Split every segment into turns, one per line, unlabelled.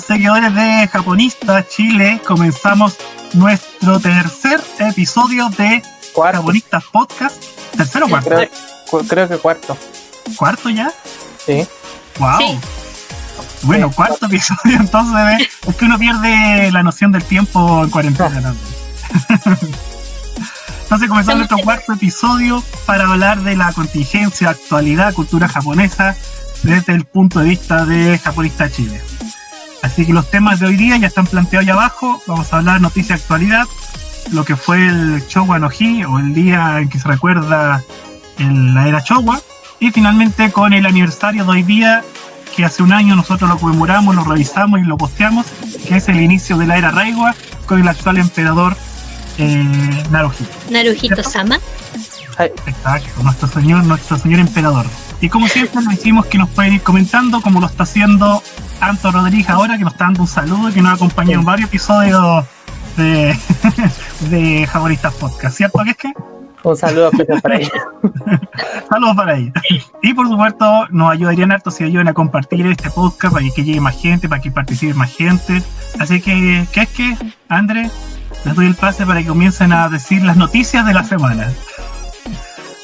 queridos seguidores de Japonista Chile, comenzamos nuestro tercer episodio de
Cuarto.
Japonistas Podcast. ¿Tercero o cuarto?
Creo, cu- creo que cuarto.
¿Cuarto ya?
Sí.
¡Wow!
Sí.
Bueno,
Sí.
cuarto episodio, entonces ¿eh? es que uno pierde la noción del tiempo en cuarentena. ¿no? Entonces comenzamos nuestro cuarto episodio para hablar de la contingencia, actualidad, cultura japonesa desde el punto de vista de Japonista Chile. Así que los temas de hoy día ya están planteados ahí abajo. Vamos a hablar noticia actualidad, lo que fue el Showa no Hi o el día en que se recuerda el- la era Showa. Y finalmente con el aniversario de hoy día, que hace un año nosotros lo conmemoramos, lo revisamos y lo posteamos, que es el inicio de la era Reiwa con el actual emperador eh, Naruhito.
Naruhito Sama.
Ay,
Exacto, nuestro señor, nuestro señor emperador. Y como siempre les decimos que nos pueden ir comentando, como lo está haciendo Anto Rodríguez ahora, que nos está dando un saludo y que nos ha acompañado en varios episodios de, de Japonistas Podcast, ¿cierto que es que?
un saludo especial para ella.
Saludos para ella. Y por supuesto, nos ayudarían harto si ayudan a compartir este podcast para que llegue más gente, para que participe más gente. Así que, ¿qué es que, André? Les doy el pase para que comiencen a decir las noticias de la semana.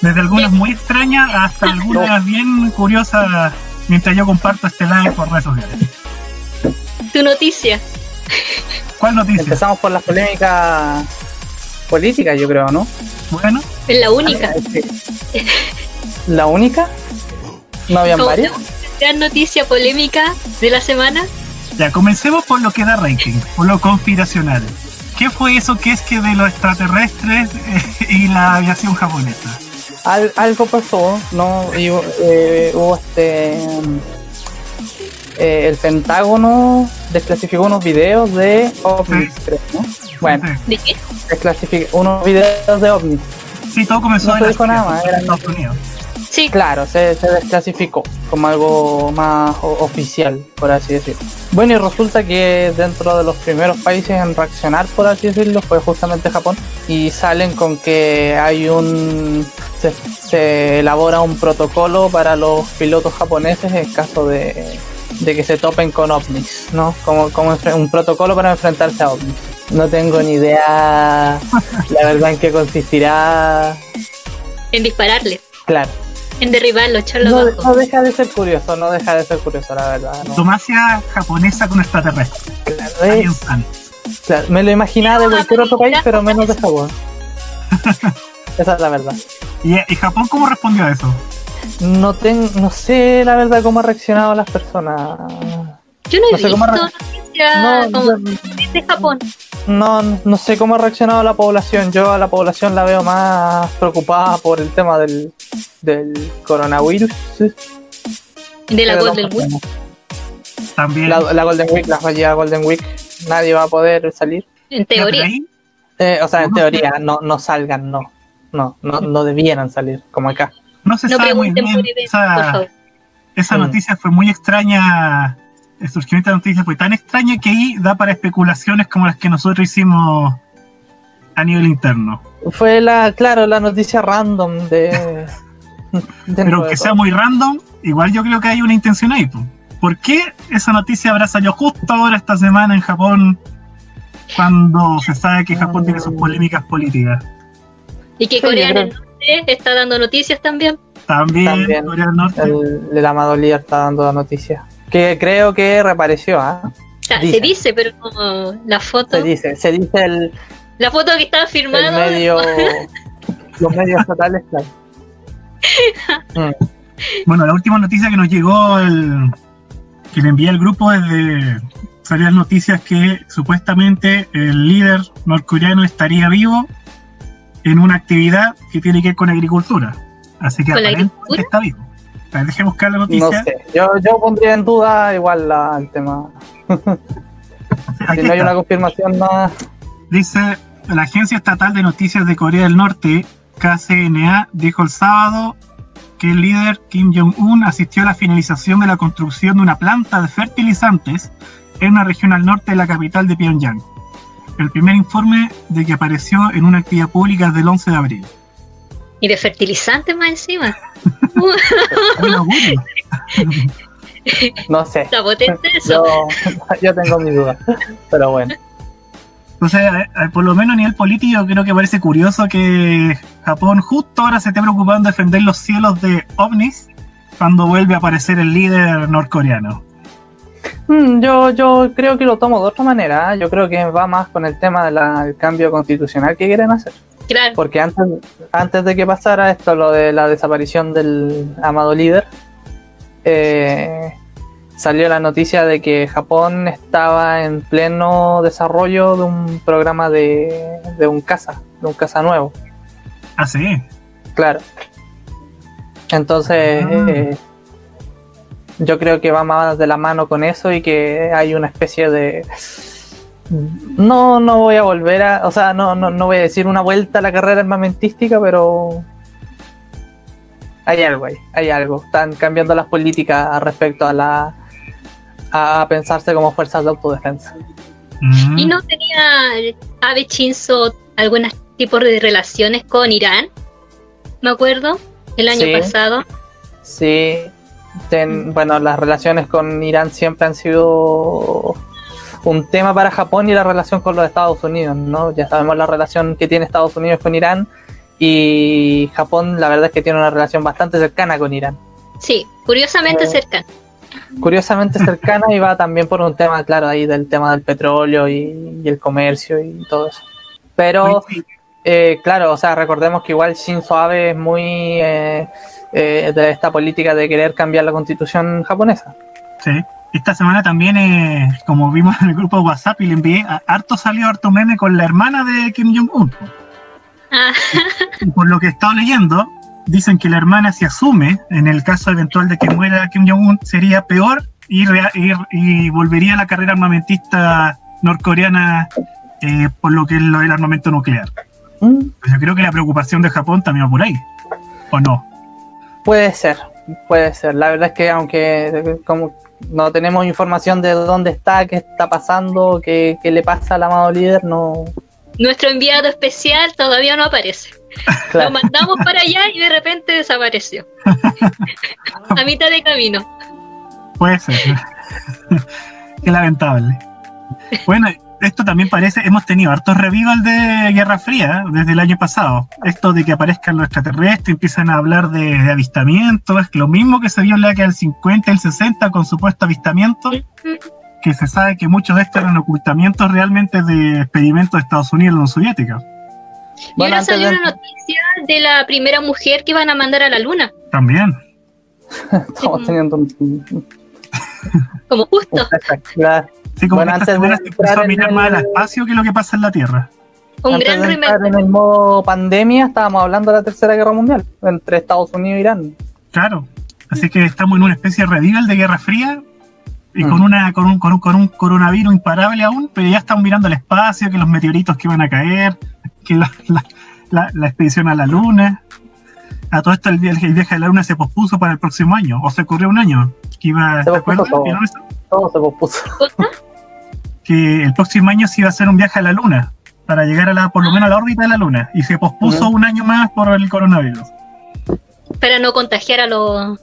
Desde algunas muy extrañas hasta algunas bien curiosas mientras yo comparto este live por redes sociales.
Tu noticia.
¿Cuál noticia?
Empezamos por las polémicas políticas, yo creo, ¿no?
Bueno,
Es la única.
¿La única? ¿No habían
Como
varias?
la gran noticia polémica de la semana.
ya comencemos por lo que da rating, por lo conspiracional. ¿Qué fue eso que es que de los extraterrestres eh, y la aviación japonesa?
Al- algo pasó, ¿no? Y, eh, hubo este. mm, eh, el Pentágono desclasificó unos videos de ovnis,
Sí.
creo, ¿no? Bueno,
¿De qué?
desclasificó unos videos de ovnis.
Sí, todo comenzó
No
en
se
la
dijo nada más,
en
era-
Estados Unidos.
Sí.
Claro, se, se desclasificó como algo más o- oficial, por así decirlo. Bueno, y resulta que dentro de los primeros países en reaccionar, por así decirlo, fue justamente Japón. Y salen con que hay un... Se, se elabora un protocolo para los pilotos japoneses en caso de, de que se topen con ovnis, ¿no? Como, como un protocolo para enfrentarse a ovnis. No tengo ni idea, la verdad, en qué consistirá.
En dispararle.
Claro.
En derribarlo, echarlo
No,
abajo.
no deja de ser curioso, no deja de ser curioso, la verdad. no.
Diplomacia japonesa con extraterrestres.
Claro, es- claro, me lo imaginaba de cualquier otro país, pero menos de Japón. Esa es la verdad.
¿Y, ¿Y Japón cómo respondió a eso?
No, ten, no sé la verdad cómo han reaccionado las personas.
Yo no he
no sé
visto
cómo No,
como
yo-
de Japón.
no, no sé cómo ha reaccionado la población. Yo a la población la veo más preocupada por el tema del, del coronavirus.
De la Golden Week.
También.
La, la Golden Week, la fallida Golden Week. Nadie va a poder salir.
En teoría.
Eh, o sea, en teoría, no, no salgan, no. No, no, no debieran salir, como acá.
no se
No
sabe muy
pregunten
bien.
por por
Esa,
favor.
esa
Mm.
noticia fue muy extraña. El surgimiento de la noticia fue tan extraña que ahí da para especulaciones como las que nosotros hicimos a nivel interno.
Fue la, claro, la noticia random de.
Pero que sea muy random, igual yo creo que hay una intención ahí. po. ¿Por qué esa noticia habrá salido justo ahora esta semana en Japón cuando se sabe que Japón tiene sus polémicas políticas?
Y que
Sí,
Corea del Norte está dando noticias también.
También,
También.
Corea del Norte.
El, el Amado Líder está dando la noticia. Que creo que reapareció, ¿ah?
O sea,
Dice.
se dice, pero como la foto,
Se dice, se dice el,
la foto que estaba firmada,
medio. los medios estatales, claro. Mm.
Bueno, la última noticia que nos llegó, el, que le envié al grupo es de salían noticias que supuestamente el líder norcoreano estaría vivo en una actividad que tiene que ver con agricultura. Así que
¿Con la
aparentemente
agricultura?
está vivo. A ver, buscar la
No
noticia.
sé, yo, yo pondría en duda igual la, el tema. Si no hay una confirmación más.
Dice, la Agencia Estatal de Noticias de Corea del Norte, KCNA, dijo el sábado que el líder Kim Jong-un asistió a la finalización de la construcción de una planta de fertilizantes en una región al norte de la capital de Pyongyang. El primer informe de que apareció en una actividad pública desde el 11 de abril.
Y de fertilizantes más encima.
No sé.
Está potente eso.
Yo, yo tengo mis dudas. Pero bueno.
Entonces, eh, eh, por lo menos a nivel político, creo que parece curioso que Japón justo ahora se esté preocupando de defender los cielos de ovnis cuando vuelve a aparecer el líder norcoreano.
Mm, Yo, yo creo que lo tomo de otra manera. ¿eh? Yo creo que va más con el tema del cambio constitucional que quieren hacer.
Claro.
Porque antes, antes de que pasara esto, lo de la desaparición del amado líder, eh, salió la noticia de que Japón estaba en pleno desarrollo de un programa de, de un caza, de un caza nuevo.
Ah, sí.
Claro. Entonces,
Ah.
eh, yo creo que va más de la mano con eso y que hay una especie de... No, no voy a volver a... O sea, no, no, no voy a decir una vuelta a la carrera armamentística, pero... Hay algo ahí, hay algo. Están cambiando las políticas respecto a la... a pensarse como fuerzas de autodefensa.
Mm.
¿Y no tenía Abe Shinzo algún tipo de relaciones con Irán? Me acuerdo, el año
Sí.
pasado.
Sí, ten- bueno, las relaciones con Irán siempre han sido un tema para Japón y la relación con los Estados Unidos, ¿no? Ya sabemos la relación que tiene Estados Unidos con Irán y Japón la verdad es que tiene una relación bastante cercana con Irán.
Sí, curiosamente
Eh,
cercano.
Curiosamente cercana y va también por un tema, claro, ahí del tema del petróleo y, y el comercio y todo eso. Pero Eh, claro, o sea, recordemos que igual Shinzo Abe es muy eh, eh, de esta política de querer cambiar la constitución japonesa.
sí. Esta semana también, eh, como vimos en el grupo de WhatsApp y le envié, a- harto salió harto meme con la hermana de Kim Jong-un.
Ah,
Y por lo que he estado leyendo, dicen que la hermana se asume, en el caso eventual de que muera Kim Jong-un, sería peor y, rea- y, y volvería a la carrera armamentista norcoreana eh, por lo que es lo del armamento nuclear.
Mm,
Pues yo creo que la preocupación de Japón también va por ahí, ¿o no?
Puede ser, puede ser. La verdad es que aunque como no tenemos información de dónde está, qué está pasando, qué, qué le pasa al amado líder, no...
nuestro enviado especial todavía no aparece. Lo mandamos para allá y de repente desapareció. A mitad de camino.
Puede ser. Qué lamentable. Bueno, esto también parece, hemos tenido hartos revivals de Guerra Fría ¿eh? desde el año pasado. Esto de que aparezcan los extraterrestres, empiezan a hablar de, de avistamientos, es lo mismo que se vio en la década del 50 y el 60 con supuesto avistamiento, que se sabe que muchos de estos eran ocultamientos realmente de experimentos de Estados Unidos y la Unión Soviética.
Y ahora salió
de-
una noticia de la primera mujer que van a mandar a la luna.
También.
estamos teniendo un...
Como justo.
Sí, como
Bueno,
que
antes de
empezó a mirar más al
el-
espacio que lo que pasa en la Tierra.
Un
Antes
gran
de en el modo pandemia estábamos hablando de la tercera guerra mundial entre Estados Unidos e Irán.
Claro. Así que estamos en una especie de revival de Guerra Fría y
Mm.
con una con un, con, un, con un coronavirus imparable aún, pero ya estamos mirando el espacio, que los meteoritos que van a caer, que la, la, la- la expedición a la Luna. A todo esto el, viaje- el viaje a la Luna se pospuso para el próximo año, o se corrió un año. Que iba,
Se
¿te
pospuso
acuerdas?
todo. Todo se pospuso.
Que el próximo año se iba a hacer un viaje a la Luna, para llegar a la, por lo menos a la órbita de la Luna, y se pospuso un año más por el coronavirus.
Para no contagiar a los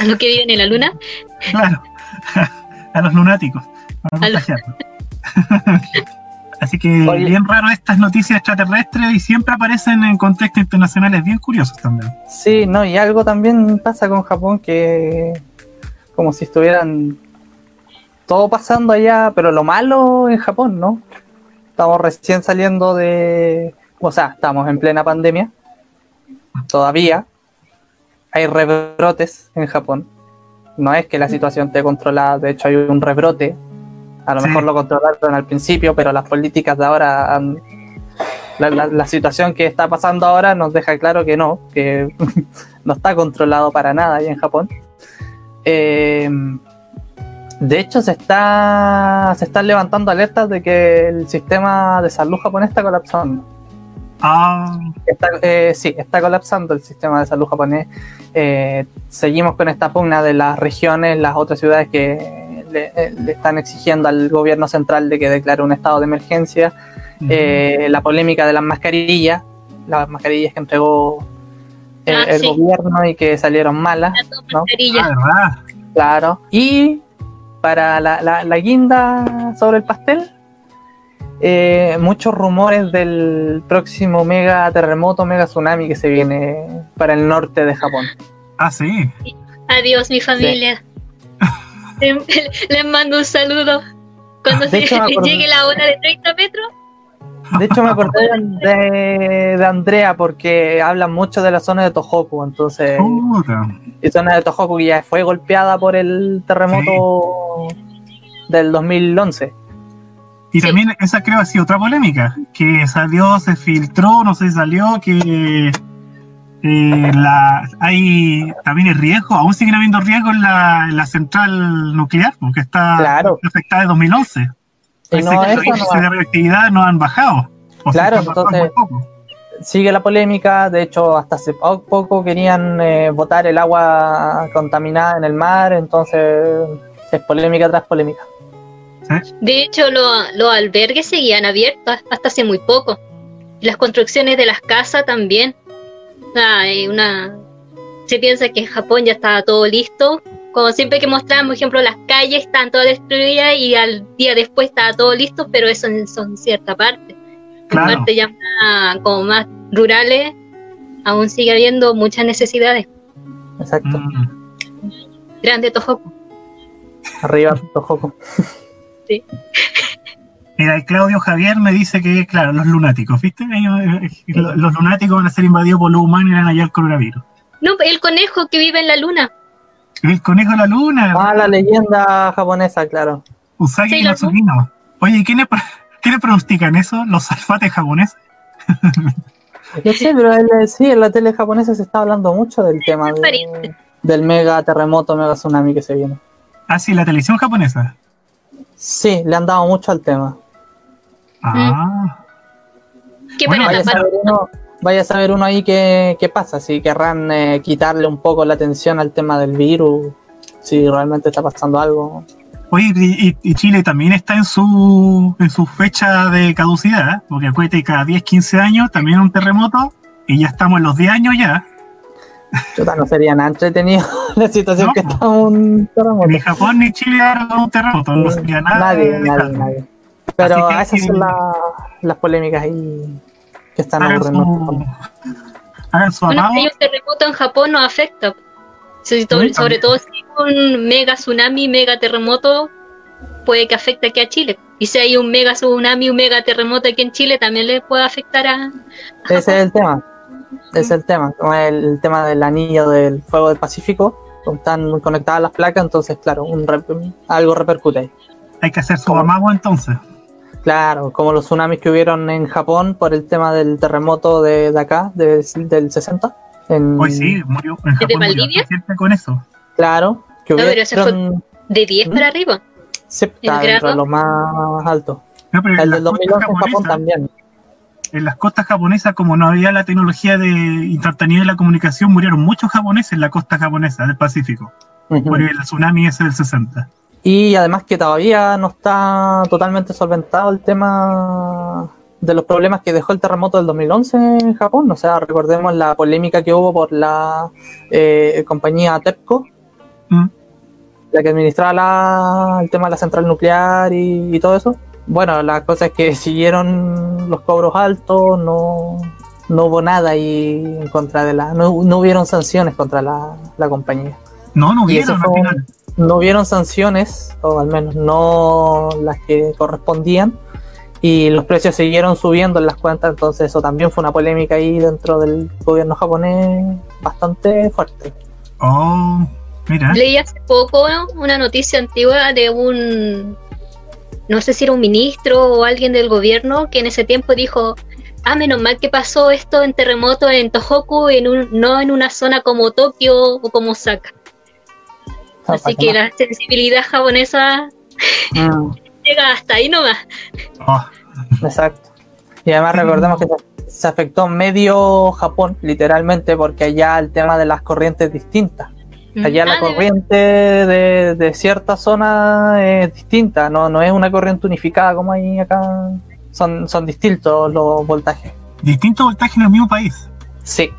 a los que viven en la luna.
Claro, a los lunáticos, para
A
contagiarlos. Así que
Oye.
bien raro estas noticias extraterrestres y siempre aparecen en contextos internacionales bien curiosos también.
Sí, no, y algo también pasa con Japón que como si estuvieran todo pasando allá, pero lo malo en Japón, ¿no? Estamos recién saliendo de, o sea, estamos en plena pandemia, todavía hay rebrotes en Japón. No es que la situación esté controlada, de hecho hay un rebrote. A lo
Sí.
mejor lo controlaron al principio, pero las políticas de ahora han- la, la- la situación que está pasando ahora nos deja claro que no, que no está controlado para nada ahí en Japón. Eh, de hecho, se está se están levantando alertas de que el sistema de salud japonés está colapsando.
Ah,
Está, eh, sí, está colapsando el sistema de salud japonés. Eh, seguimos con esta pugna de las regiones, las otras ciudades que le, eh, le están exigiendo al gobierno central de que declare un estado de emergencia. Eh, la polémica de las mascarillas, las mascarillas que entregó el,
Ah,
el
sí.
gobierno y que salieron malas.
Las
ah,
mascarillas.
verdad.
Claro. Y para la, la- la guinda sobre el pastel, eh, muchos rumores del próximo mega terremoto, mega tsunami que se viene para el norte de Japón.
Ah, sí.
Adiós, mi familia. Les, les mando un saludo. Cuando se-
hecho, acordé-
llegue la hora de 30 metros,
De hecho, me acordé de, de Andrea porque hablan mucho de la zona de Tohoku. Entonces,
Puta.
la zona de Tohoku que ya fue golpeada por el terremoto del 2011.
Y
Sí.
también esa creo ha sido otra polémica, que salió, se filtró, no sé si salió, que eh, la, hay también el riesgo, aún siguen habiendo riesgos en la, en la central nuclear, porque está
Claro.
afectada de 2011.
Y
Parece
no,
que los índices
no-
de radioactividad no han bajado. O
Claro, entonces- sigue la polémica. De hecho, hasta hace po- poco querían eh, botar el agua contaminada en el mar. Entonces, es polémica tras polémica.
de hecho, lo- los albergues seguían abiertos hasta hace muy poco. Y las construcciones de las casas también. O sea, hay una... Se piensa que en Japón ya estaba todo listo. Como siempre que mostramos, por ejemplo, las calles están todas destruidas y al día después estaba todo listo, pero eso en, son cierta parte. En
Claro.
partes ya más, como más rurales, aún sigue habiendo muchas necesidades.
Exacto.
Mm.
Grande Tohoku.
Arriba, Tohoku.
Mira, y Claudio Javier me dice que, claro, los lunáticos, ¿viste? Ellos, eh, Los, los lunáticos van a ser invadidos por los humanos y van allá al coronavirus.
No, el conejo que vive en la luna.
El conejo de la luna,
Ah, la leyenda japonesa, claro.
Usagi
Sí,
Matsukino. Oye, ¿y ¿quiénes, ¿quiénes pronostican eso? ¿Los alfates japoneses?
No sé, pero el- sí, en la tele japonesa se está hablando mucho del tema de- del mega terremoto, mega tsunami que se viene.
Ah, sí, la televisión japonesa.
Sí, le han dado mucho al tema.
Ah,
Que
Bueno,
para
Vaya a saber uno, ahí qué, qué pasa, si querrán eh, quitarle un poco la atención al tema del virus, si realmente está pasando algo.
oye, y, y- Chile también está en su, en su fecha de caducidad, ¿eh? porque acuérdate, cada 10, 15 años también un terremoto y ya estamos en los 10 años ya.
Chuta, no sería nada entretenido la situación
No.
que está un terremoto.
Ni Japón ni Chile ahora un terremoto, no sería nada.
nadie, nadie, nadie. Pero esas son la- las polémicas ahí que están
Hagan
ocurriendo.
su, hagan su
Bueno,
amago.
si hay un terremoto en Japón nos afecta. Sobre, sobre todo si hay un mega tsunami, mega terremoto, puede que afecte aquí a Chile. Y si hay un mega tsunami, un mega terremoto aquí en Chile, también le puede afectar a, a
Ese es el tema. Ese es el tema. Como el, el tema del anillo del fuego del Pacífico. Están conectadas las placas, entonces, claro, un rep- algo repercute ahí.
Hay que hacer su amago entonces.
Claro, como los tsunamis que hubieron en Japón por el tema del terremoto de, de acá, de- del 60. En,
Hoy sí, murió en Japón. murió
Valdivia?
gente con eso.
Claro, que
No, pero ese fue-. De 10
¿Mm?
para arriba.
Sí, está
¿El
dentro de los más altos.
No, pero
El del
costas
2011 en Japón también.
en las costas japonesas, como no había la tecnología de instantaneidad de la comunicación, murieron muchos japoneses en la costa japonesa del Pacífico,
Ujú.
por el tsunami ese del 60.
Y además que todavía no está totalmente solventado el tema de los problemas que dejó el terremoto del 2011 en Japón. O sea, recordemos la polémica que hubo por la eh, compañía TEPCO,
Mm.
la que administraba la- el tema de la central nuclear y, y todo eso. Bueno, la cosa es que siguieron los cobros altos, no, no hubo nada ahí en contra de la... No, no hubieron sanciones contra la, la compañía
No, no
fue
al final.
No hubieron sanciones, o al menos no las que correspondían, y los precios siguieron subiendo en las cuentas, entonces eso también fue una polémica ahí dentro del gobierno japonés bastante fuerte.
Oh, mira.
Leí hace poco una noticia antigua de un, no sé si era un ministro o alguien del gobierno, que en ese tiempo dijo, ah, menos mal que pasó esto en terremoto en Tohoku, en un, no en una zona como Tokio o como Osaka. Así que la sensibilidad japonesa
Mm,
llega hasta ahí nomás.
Oh,
exacto. Y además recordemos que se- afectó medio Japón, literalmente, porque allá el tema de las corrientes es distinta. Allá
Ah,
la
de
corriente de, de cierta zona es distinta, no, no es una corriente unificada como hay acá. Son, son distintos los voltajes.
distinto voltaje en el mismo país.
Sí.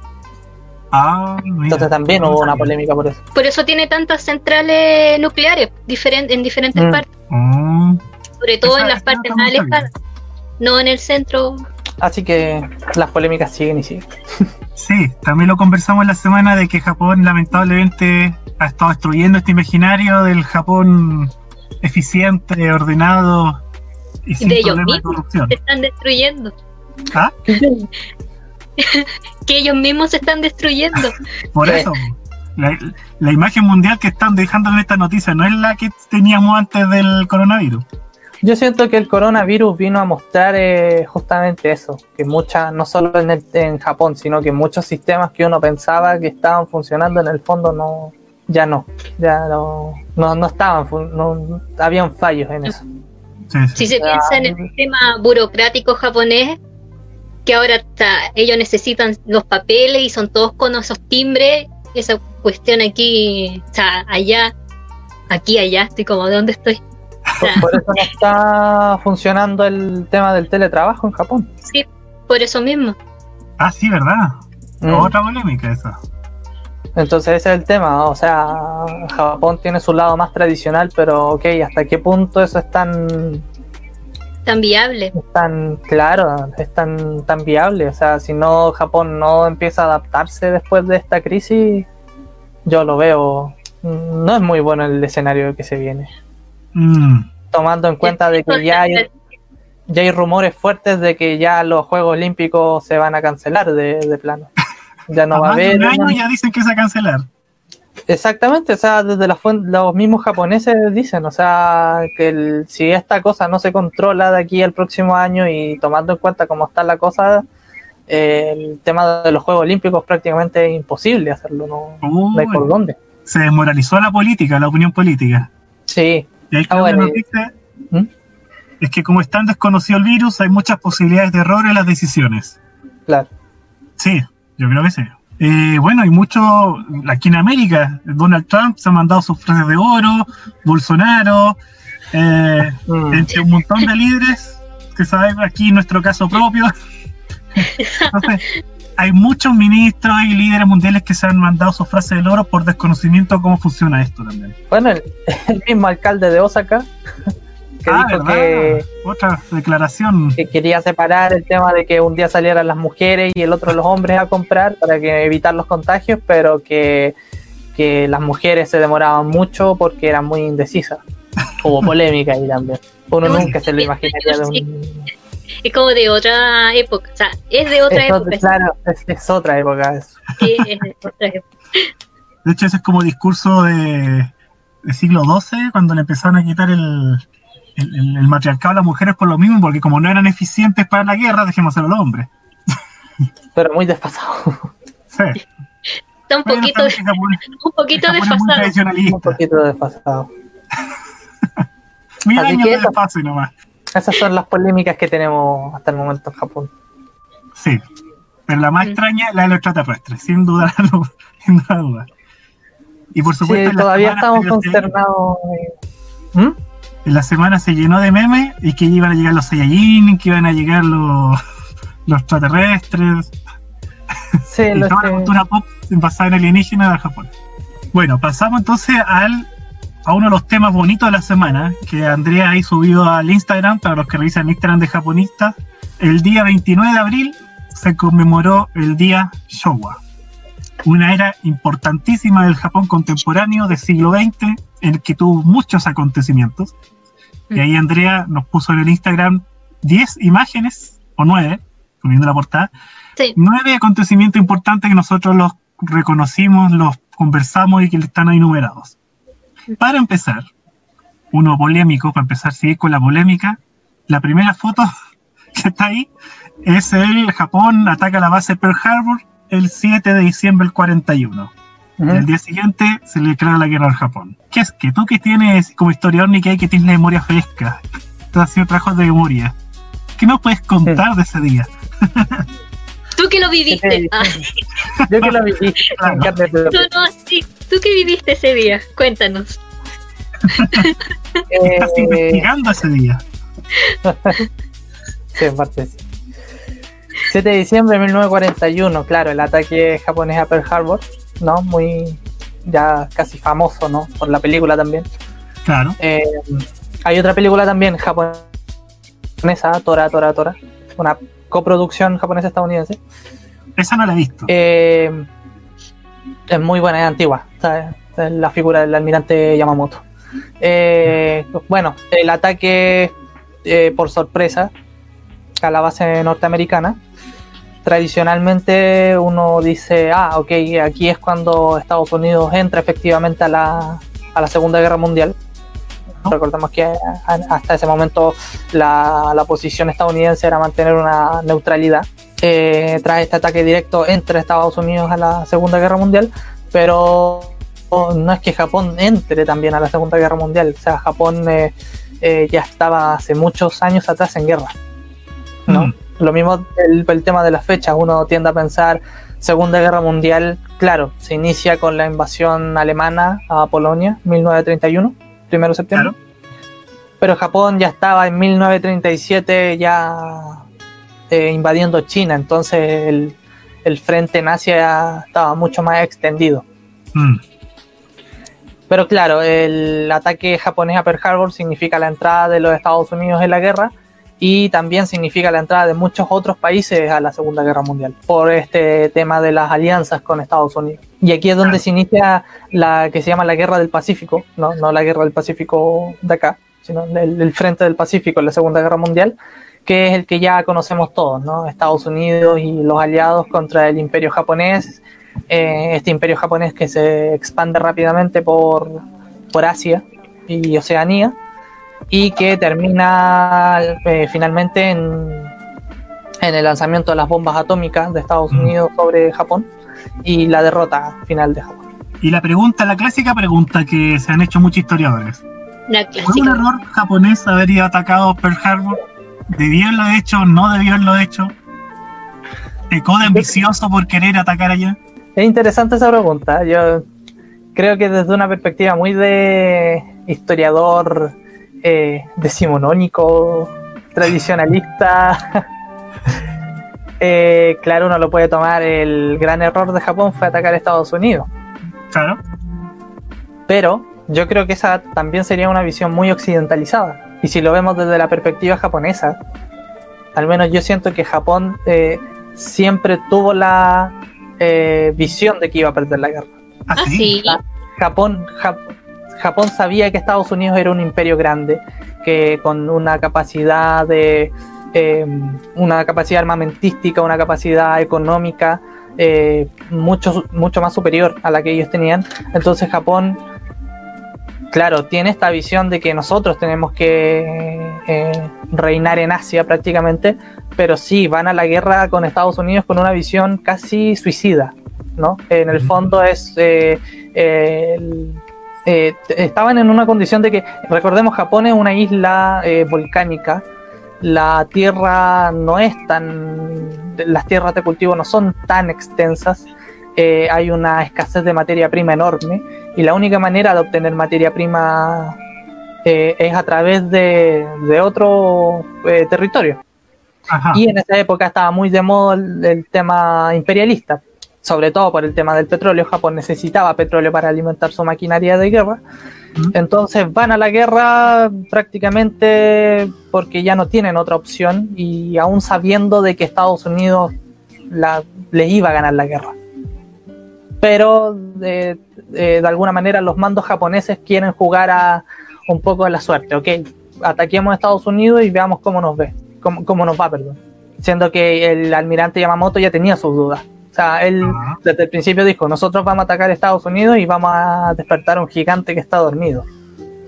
Ah, mira.
Entonces también
No
hubo una
sabía.
polémica por eso.
Por eso tiene tantas centrales nucleares diferen- en diferentes
Mm.
partes,
Oh,
sobre todo
Esa-
en las partes más alejadas, no en el centro.
Así que las polémicas siguen y siguen.
Sí, también lo conversamos la semana de que Japón lamentablemente ha estado destruyendo este imaginario del Japón eficiente, ordenado y sin
De ellos
problema de
mismos.
corrupción.
Se están destruyendo,
¿Ah?
que ellos mismos se están destruyendo.
Por eso, la, la imagen mundial que están dejando en esta noticia no es la que teníamos antes del coronavirus.
Yo siento que el coronavirus vino a mostrar eh, justamente eso, que muchas, no solo en, el- en Japón, sino que muchos sistemas que uno pensaba que estaban funcionando en el fondo no, ya no, ya no, no, no estaban, fun- no, habían fallos en eso.
Sí, sí.
Si se
Ah.
piensa en el sistema burocrático japonés, que ahora está- ellos necesitan los papeles y son todos con esos timbres, esa cuestión aquí, o sea, allá, aquí, allá, estoy como, ¿de dónde estoy? Sea,
Por eso no está funcionando el tema del teletrabajo en Japón.
sí, por eso mismo.
Ah, sí, ¿verdad?
Mm.
Otra polémica esa.
Entonces ese es el tema, o sea, Japón tiene su lado más tradicional, pero ok, ¿hasta qué punto eso es tan,
Tan viable.
es tan claro, es tan, tan viable? O sea, si no Japón no empieza a adaptarse después de esta crisis, yo lo veo, no es muy bueno el escenario que se viene,
Mm,
tomando en cuenta de que ya hay, ya hay rumores fuertes de que ya los Juegos Olímpicos se van a cancelar de, de plano. Ya no
a
va a haber...
un año
una-
ya dicen que se va a cancelar.
Exactamente, o sea, desde la los mismos japoneses dicen, o sea, que el- si esta cosa no se controla de aquí al próximo año y tomando en cuenta cómo está la cosa, eh, el tema de los Juegos Olímpicos prácticamente es imposible hacerlo, no, no hay por dónde.
se desmoralizó la política, la opinión política.
Sí,
Y ahí
Ah, bueno,
noticia
¿Mm?
es que como están desconocido el virus, hay muchas posibilidades de error en las decisiones.
claro.
Sí, yo creo que sí. Eh, bueno, hay mucho, aquí en América, Donald Trump se ha mandado sus frases de oro, Bolsonaro, eh,
Mm.
entre un montón de líderes que sabemos aquí nuestro caso propio. Entonces, hay muchos ministros y líderes mundiales que se han mandado sus frases del oro por desconocimiento de cómo funciona esto también.
Bueno, el, el mismo alcalde de Osaka, que
Ah,
dijo
¿verdad?
que,
Otra declaración.
que quería separar el tema de que un día salieran las mujeres y el otro los hombres a comprar para que evitar los contagios, pero que, que las mujeres se demoraban mucho porque eran muy indecisas. Hubo polémica ahí también. Uno nunca se lo imaginaría de un...
Es como de otra época, o sea, es de otra
Es
época.
claro, es, es otra época. es-
sí, es de otra época.
De hecho, ese es como discurso de, de siglo XII, cuando le empezaron a quitar el, el, el- el matriarcado a las mujeres por lo mismo, porque como no eran eficientes para la guerra, dejémoselo a los hombres.
pero muy desfasado.
Sí.
Está un
Bueno,
poquito,
Japón-
un poquito desfasado.
un poquito desfasado.
Mil
Así
años
que
de desfase nomás.
Esas son las polémicas que tenemos hasta el momento en Japón.
Sí. Pero la más
Mm.
extraña es la de los extraterrestres, sin duda, sin duda. duda. Y por supuesto,
Sí, todavía estamos consternados. ¿Mm?
En la semana se llenó de memes y que iban a llegar los Saiyajin, que iban a llegar los, los extraterrestres.
Sí,
y toda la cultura pop basada en alienígena de Japón. Bueno, pasamos entonces al, a uno de los temas bonitos de la semana, que Andrea ahí subido al Instagram, para los que revisan Instagram de Japonistas. El día 29 de abril se conmemoró el día Showa, una era importantísima del Japón contemporáneo del siglo XX, en el que tuvo muchos acontecimientos. Y ahí Andrea nos puso en el Instagram 10 imágenes, o 9, poniendo la portada,
Sí.
nueve acontecimientos importantes que nosotros los reconocimos, los conversamos y que están ahí numerados. Para empezar, uno polémico, para empezar seguir con la polémica, la primera foto que está ahí es el Japón ataca la base Pearl Harbor el 7 de diciembre del 41. Y
Ujú.
al día siguiente se le declara la guerra al Japón. ¿Qué es que tú que tienes como historiador ni que hay que tienes la memoria fresca? Estás haciendo trabajos de memoria. ¿Qué nos puedes contar de ese día?
Tú que lo viviste.
Sí,
Ah,
Yo que lo viví
Claro.
no, no, sí. Tú que viviste ese día. Cuéntanos.
Estás
Eh,
investigando ese día.
sí, en parte sí. 7 de diciembre de 1941, claro, el ataque japonés a Pearl Harbor, ¿no? Muy ya casi famoso, ¿no? Por la película también.
Claro.
Eh, hay otra película también japonesa, Tora, Tora, Tora, una coproducción japonesa-estadounidense.
Esa no la he visto.
Eh, es muy buena, es antigua. ¿sabes? Es la figura del almirante Yamamoto. Eh, bueno, el ataque por sorpresa a la base norteamericana. Tradicionalmente uno dice, ah, ok, aquí es cuando Estados Unidos entra efectivamente a la, a la Segunda Guerra Mundial. Recordemos que hasta ese momento la, la posición estadounidense era mantener una neutralidad. Eh, tras este ataque directo entre Estados Unidos a la Segunda Guerra Mundial, pero no es que Japón entre también a la Segunda Guerra Mundial. O sea, Japón eh, eh, ya estaba hace muchos años atrás en guerra. ¿no?
Mm.
Lo mismo el, el tema de las fechas. Uno tiende a pensar Segunda Guerra Mundial, claro, se inicia con la invasión alemana a Polonia, 1931, primero de septiembre.
Claro.
Pero Japón ya estaba en 1937 ya eh, invadiendo China, entonces el, el frente en Asia estaba mucho más extendido.
Mm.
Pero claro, el ataque japonés a Pearl Harbor significa la entrada de los Estados Unidos en la guerra y también significa la entrada de muchos otros países a la Segunda Guerra Mundial por este tema de las alianzas con Estados Unidos. Y aquí es donde se inicia la que se llama la Guerra del Pacífico, no, no la Guerra del Pacífico de acá, sino el, el Frente del Pacífico en la Segunda Guerra Mundial, que es el que ya conocemos todos, ¿no? Estados Unidos y los aliados contra el Imperio japonés, eh, este Imperio japonés que se expande rápidamente por, por Asia y Oceanía y que termina eh, finalmente en, en el lanzamiento de las bombas atómicas de Estados
Mm.
Unidos sobre Japón y la derrota final de Japón.
Y la pregunta, la clásica pregunta que se han hecho muchos historiadores.
La
¿Fue un error japonés haber ido atacado Pearl Harbor? ¿Debió haberlo hecho? ¿No debió haberlo hecho? ¿Pecó de ambicioso por querer atacar allá?
Es interesante esa pregunta. Yo creo que desde una perspectiva muy de historiador eh, decimonónico, tradicionalista, eh, claro, uno lo puede tomar. El gran error de Japón fue atacar a Estados Unidos.
Claro.
Pero yo creo que esa también sería una visión muy occidentalizada. Y si lo vemos desde la perspectiva japonesa, al menos yo siento que Japón eh, siempre tuvo la eh, visión de que iba a perder la guerra.
Ah,
Así.
sí.
Japón, Jap- Japón sabía que Estados Unidos era un imperio grande, que con una capacidad de eh, una capacidad armamentística, una capacidad económica eh, mucho, mucho más superior a la que ellos tenían. Entonces Japón, claro, tiene esta visión de que nosotros tenemos que eh, reinar en Asia prácticamente, pero sí, van a la guerra con Estados Unidos con una visión casi suicida. ¿no? En el fondo es eh, el- eh, estaban en una condición de que, recordemos, Japón es una isla eh, volcánica, la tierra no es tan, las tierras de cultivo no son tan extensas, eh, hay una escasez de materia prima enorme y la única manera de obtener materia prima es a través de, de otro territorio.
Ajá.
Y en esa época estaba muy de moda el, el tema imperialista, sobre todo por el tema del petróleo. Japón necesitaba petróleo para alimentar su maquinaria de guerra. Entonces van a la guerra prácticamente porque ya no tienen otra opción y aún sabiendo de que Estados Unidos la- les iba a ganar la guerra. Pero de, de- de alguna manera los mandos japoneses quieren jugar a un poco a la suerte, ¿ok? Ataquemos a Estados Unidos y veamos cómo nos ve, cómo, cómo nos va, perdón. Siendo que el almirante Yamamoto ya tenía sus dudas. Sea, él desde el principio dijo, nosotros vamos a atacar a Estados Unidos y vamos a despertar a un gigante que está dormido.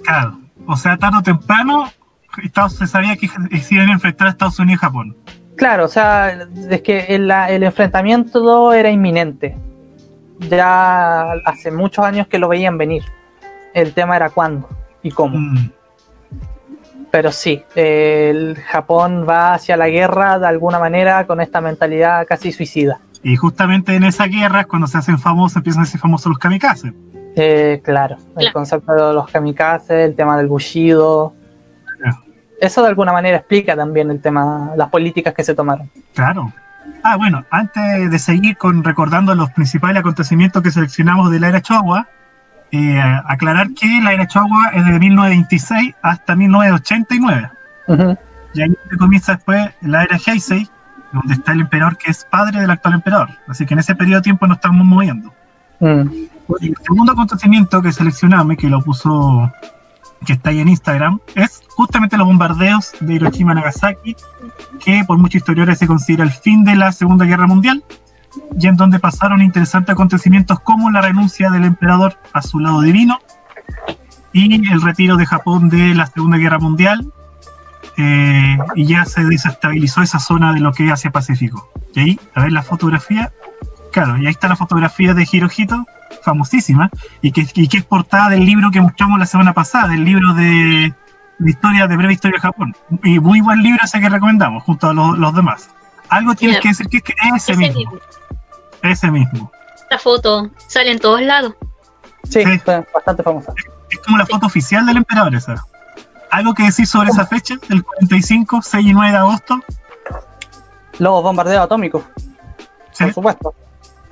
Claro. O sea, tarde o temprano, Estados- se sabía que se iban a enfrentar a Estados Unidos y Japón.
Claro, o sea, es que el, el enfrentamiento era inminente. Ya hace muchos años que lo veían venir. El tema era cuándo y cómo.
Mm.
Pero sí, el Japón va hacia la guerra de alguna manera con esta mentalidad casi suicida.
Y justamente en esa guerra es cuando se hacen famosos, empiezan a ser famosos los kamikazes.
Eh, claro, el
Claro.
concepto de los kamikazes, el tema del.
Claro.
Eso de alguna manera explica también el tema, las políticas que se tomaron.
Claro. Ah, bueno, antes de seguir con recordando los principales acontecimientos que seleccionamos de la era Chihuahua, eh, aclarar que la era Chihuahua es de 1926 hasta 1989. Y ahí comienza después la era Heisei, donde está el emperador que es padre del actual emperador. Así que en ese periodo de tiempo nos estamos moviendo. Mm. El segundo acontecimiento que seleccionamos y que lo puso, que está ahí en Instagram, es justamente los bombardeos de Hiroshima y Nagasaki, que por muchos historiadores se considera el fin de la Segunda Guerra Mundial, y en donde pasaron interesantes acontecimientos como la renuncia del emperador a su lado divino y el retiro de Japón de la Segunda Guerra Mundial, eh, y ya se desestabilizó esa zona de lo que es Asia Pacífico. Y ahí, a ver la fotografía, claro, y ahí está la fotografía de Hirohito, famosísima, y que, y que es portada del libro que mostramos la semana pasada, del libro de, historia, de breve historia de Japón. Y muy buen libro ese que recomendamos, junto a los, demás. Algo tienes que decir que es que ese, mismo, Ese mismo.
La foto sale en todos lados.
Sí, bastante famosa.
Es, como la foto oficial del emperador esa. ¿Algo que decir sobre esa fecha, del 45, 6 y 9 de agosto?
Los bombardeos atómicos. Por supuesto.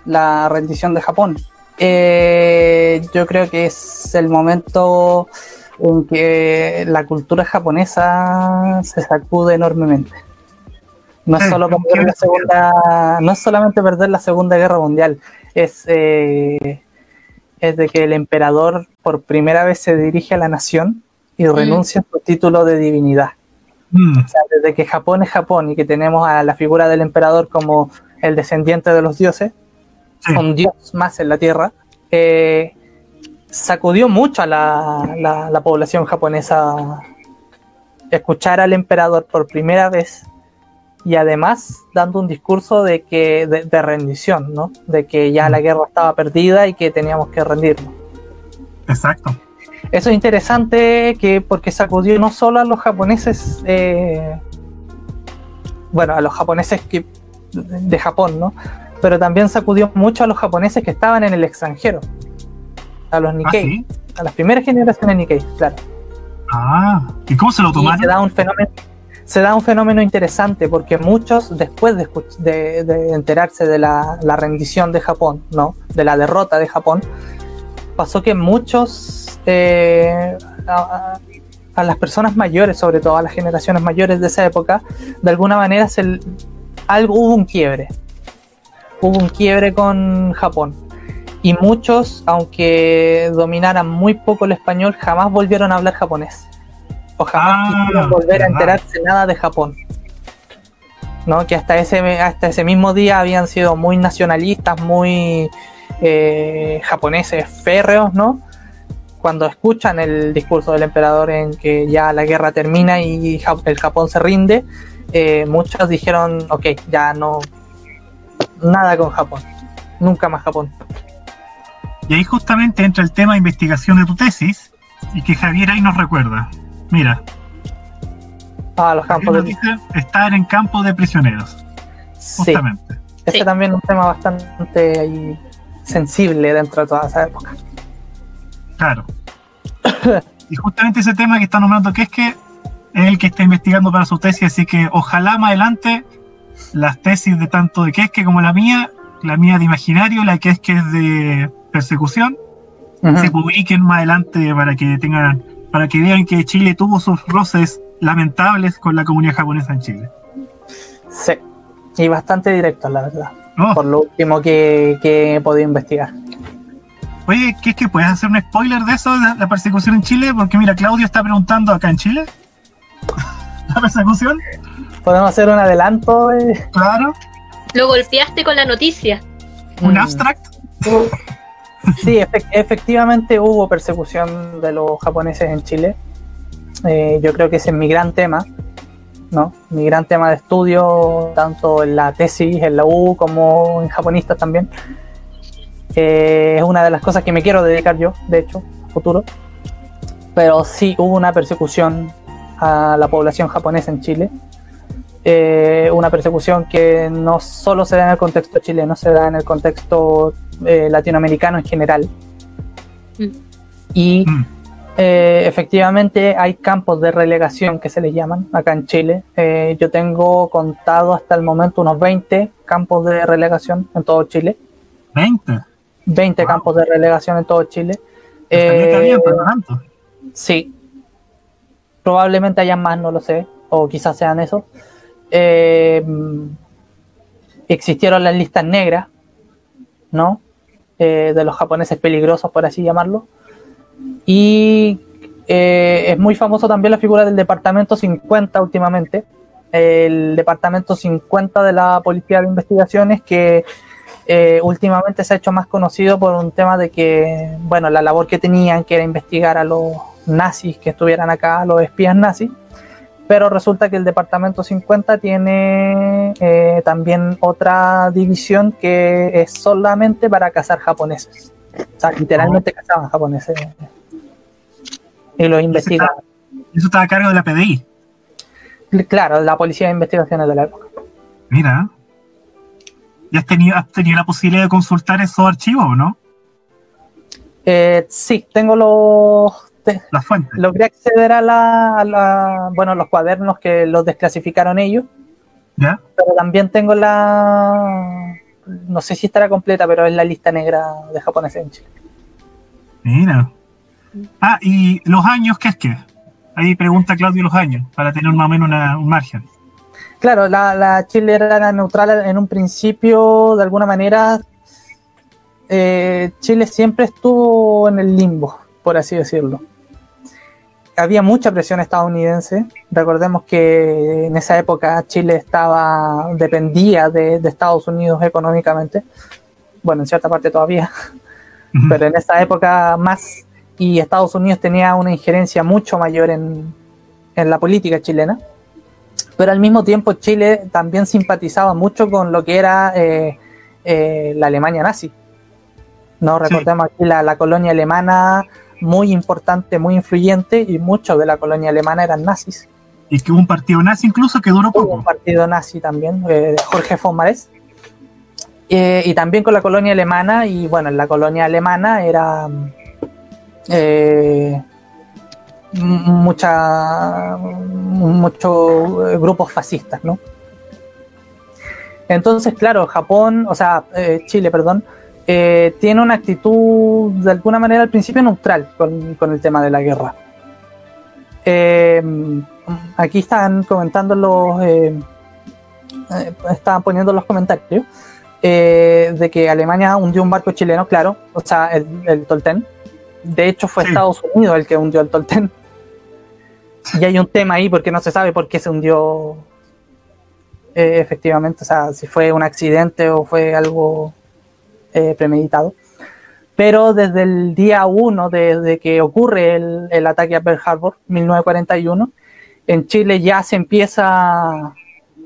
La rendición de Japón. Eh, yo creo que es el momento en que la cultura japonesa se sacude enormemente. No es, solo perder la segunda, no es solamente perder la Segunda Guerra Mundial, es, eh, es de que el emperador por primera vez se dirige a la nación y mm. renuncia a su título de divinidad. Mm. O sea, desde que Japón es Japón y que tenemos a la figura del emperador como el descendiente de los dioses, un dios más en la tierra, eh, sacudió mucho a la, la, población japonesa escuchar al emperador por primera vez y además dando un discurso de que de, rendición, ¿no? De que ya la mm. guerra estaba perdida y que teníamos que rendirnos.
Exacto.
Eso es interesante que porque sacudió no solo a los japoneses, eh, bueno, a los japoneses que, de Japón, ¿no? Pero también sacudió mucho a los japoneses que estaban en el extranjero, a los Nikkei, ¿Ah, a las primeras generaciones Nikkei, claro.
Ah, ¿y cómo se lo tomaron?
se da un fenómeno, se da un fenómeno interesante porque muchos, después de, de, enterarse de la, la rendición de Japón, ¿no? De la derrota de Japón, pasó que muchos, eh, a, las personas mayores, sobre todo a las generaciones mayores de esa época, de alguna manera se, algo, hubo un quiebre. Hubo un quiebre con Japón. Y muchos, aunque dominaran muy poco el español, jamás volvieron a hablar japonés. O jamás ah, quisieron volver a enterarse nada de Japón. ¿no? Que hasta ese, hasta ese mismo día habían sido muy nacionalistas, muy eh, japoneses férreos, ¿no? Cuando escuchan el discurso del emperador en que ya la guerra termina y el Japón se rinde, eh, muchos dijeron, ok, ya no, nada con Japón, nunca más Japón.
Y ahí justamente entra el tema de investigación de tu tesis y que Javier ahí nos recuerda. Mira.
Ah, los campos de...
Estar en campo de prisioneros. Justamente.
Ese también es un tema bastante ahí sensible dentro de toda esa época.
Claro. y justamente ese tema que está nombrando que es que es el que está investigando para su tesis, así que ojalá más adelante las tesis de tanto de que como la mía, la mía de imaginario, la que es que es de persecución, se publiquen más adelante para que tengan, para que vean que Chile tuvo sus roces lamentables con la comunidad japonesa en Chile.
Sí, y bastante directo, la verdad. Oh. Por lo último que, he podido investigar.
Oye, ¿qué es que puedes hacer un spoiler de eso, de la persecución en Chile? Porque mira, Claudio está preguntando acá en Chile. ¿La persecución?
Podemos hacer un adelanto.
Claro.
Lo golpeaste con la noticia.
¿Un mm. abstract?
Sí, efectivamente hubo persecución de los japoneses en Chile. Eh, yo creo que ese es mi gran tema. ¿No? Mi gran tema de estudio, tanto en la tesis, en la U, como en japonistas también. Eh, es una de las cosas que me quiero dedicar yo, de hecho, futuro. Pero sí hubo una persecución a la población japonesa en Chile. Eh, una persecución que no solo se da en el contexto chileno, se da en el contexto eh, latinoamericano en general. Mm. Y mm. Eh, efectivamente hay campos de relegación que se les llaman acá en Chile. Eh, yo tengo contado hasta el momento unos 20 campos de relegación en todo Chile.
20.
20
Wow.
campos de relegación en todo Chile. Eh,
bien, pero no tanto.
Sí. Probablemente hayan más, no lo sé. O quizás sean esos. Eh, existieron las listas negras, ¿no? Eh, de los japoneses peligrosos, por así llamarlo. Y eh, es muy famoso también la figura del Departamento 50 últimamente. El Departamento 50 de la Policía de Investigaciones que eh, últimamente se ha hecho más conocido por un tema de que, bueno, la labor que tenían, que era investigar a los nazis que estuvieran acá, a los espías nazis, pero resulta que el Departamento 50 tiene eh, también otra división que es solamente para cazar japoneses. O sea, literalmente cazaban japoneses. Y los investigaban.
Eso está a cargo de la PDI.
Claro, la Policía de Investigaciones de la época.
Mira. ¿Y has tenido, has tenido la posibilidad de consultar esos archivos o no?
Eh, sí, tengo los... te-
Las fuentes.
logré acceder a la, a la- bueno, los cuadernos que los desclasificaron ellos,
¿Ya?
pero también tengo la, no sé si estará completa, pero es la lista negra de japoneses en Chile.
Mira. Ah, y los años, ¿qué es qué? Ahí pregunta Claudio los años, para tener más o menos una- un margen.
Claro, la, la Chile era neutral en un principio, de alguna manera. eh, Chile siempre estuvo en el limbo, por así decirlo. Había mucha presión estadounidense. Recordemos que en esa época Chile estaba dependía de, de Estados Unidos económicamente. Bueno, en cierta parte todavía, pero en esa época más. Y Estados Unidos tenía una injerencia mucho mayor en, en la política chilena pero al mismo tiempo Chile también simpatizaba mucho con lo que era eh, eh, la Alemania nazi. No recordemos aquí la, la colonia alemana muy importante, muy influyente, y muchos de la colonia alemana eran nazis.
Y que hubo un partido nazi incluso que duró
Hubo un
poco.
partido nazi también, eh, Jorge von Mares. Eh, y también con la colonia alemana, y bueno, en la colonia alemana era eh, mucha muchos eh, grupos fascistas, ¿no? Entonces, claro, Japón, o sea, eh, Chile, perdón, eh, tiene una actitud de alguna manera al principio neutral con, con el tema de la guerra. Eh, aquí están comentando los, eh, estaban poniendo los comentarios de que Alemania hundió un barco chileno, claro, o sea, el, el Tolten. De hecho, fue
Sí.
Estados Unidos el que hundió el Tolten. Y hay un tema ahí porque no se sabe por qué se hundió efectivamente, o sea, si fue un accidente o fue algo eh, premeditado. Pero desde el día 1, desde que ocurre el, el ataque a Pearl Harbor, 1941, en Chile ya se empieza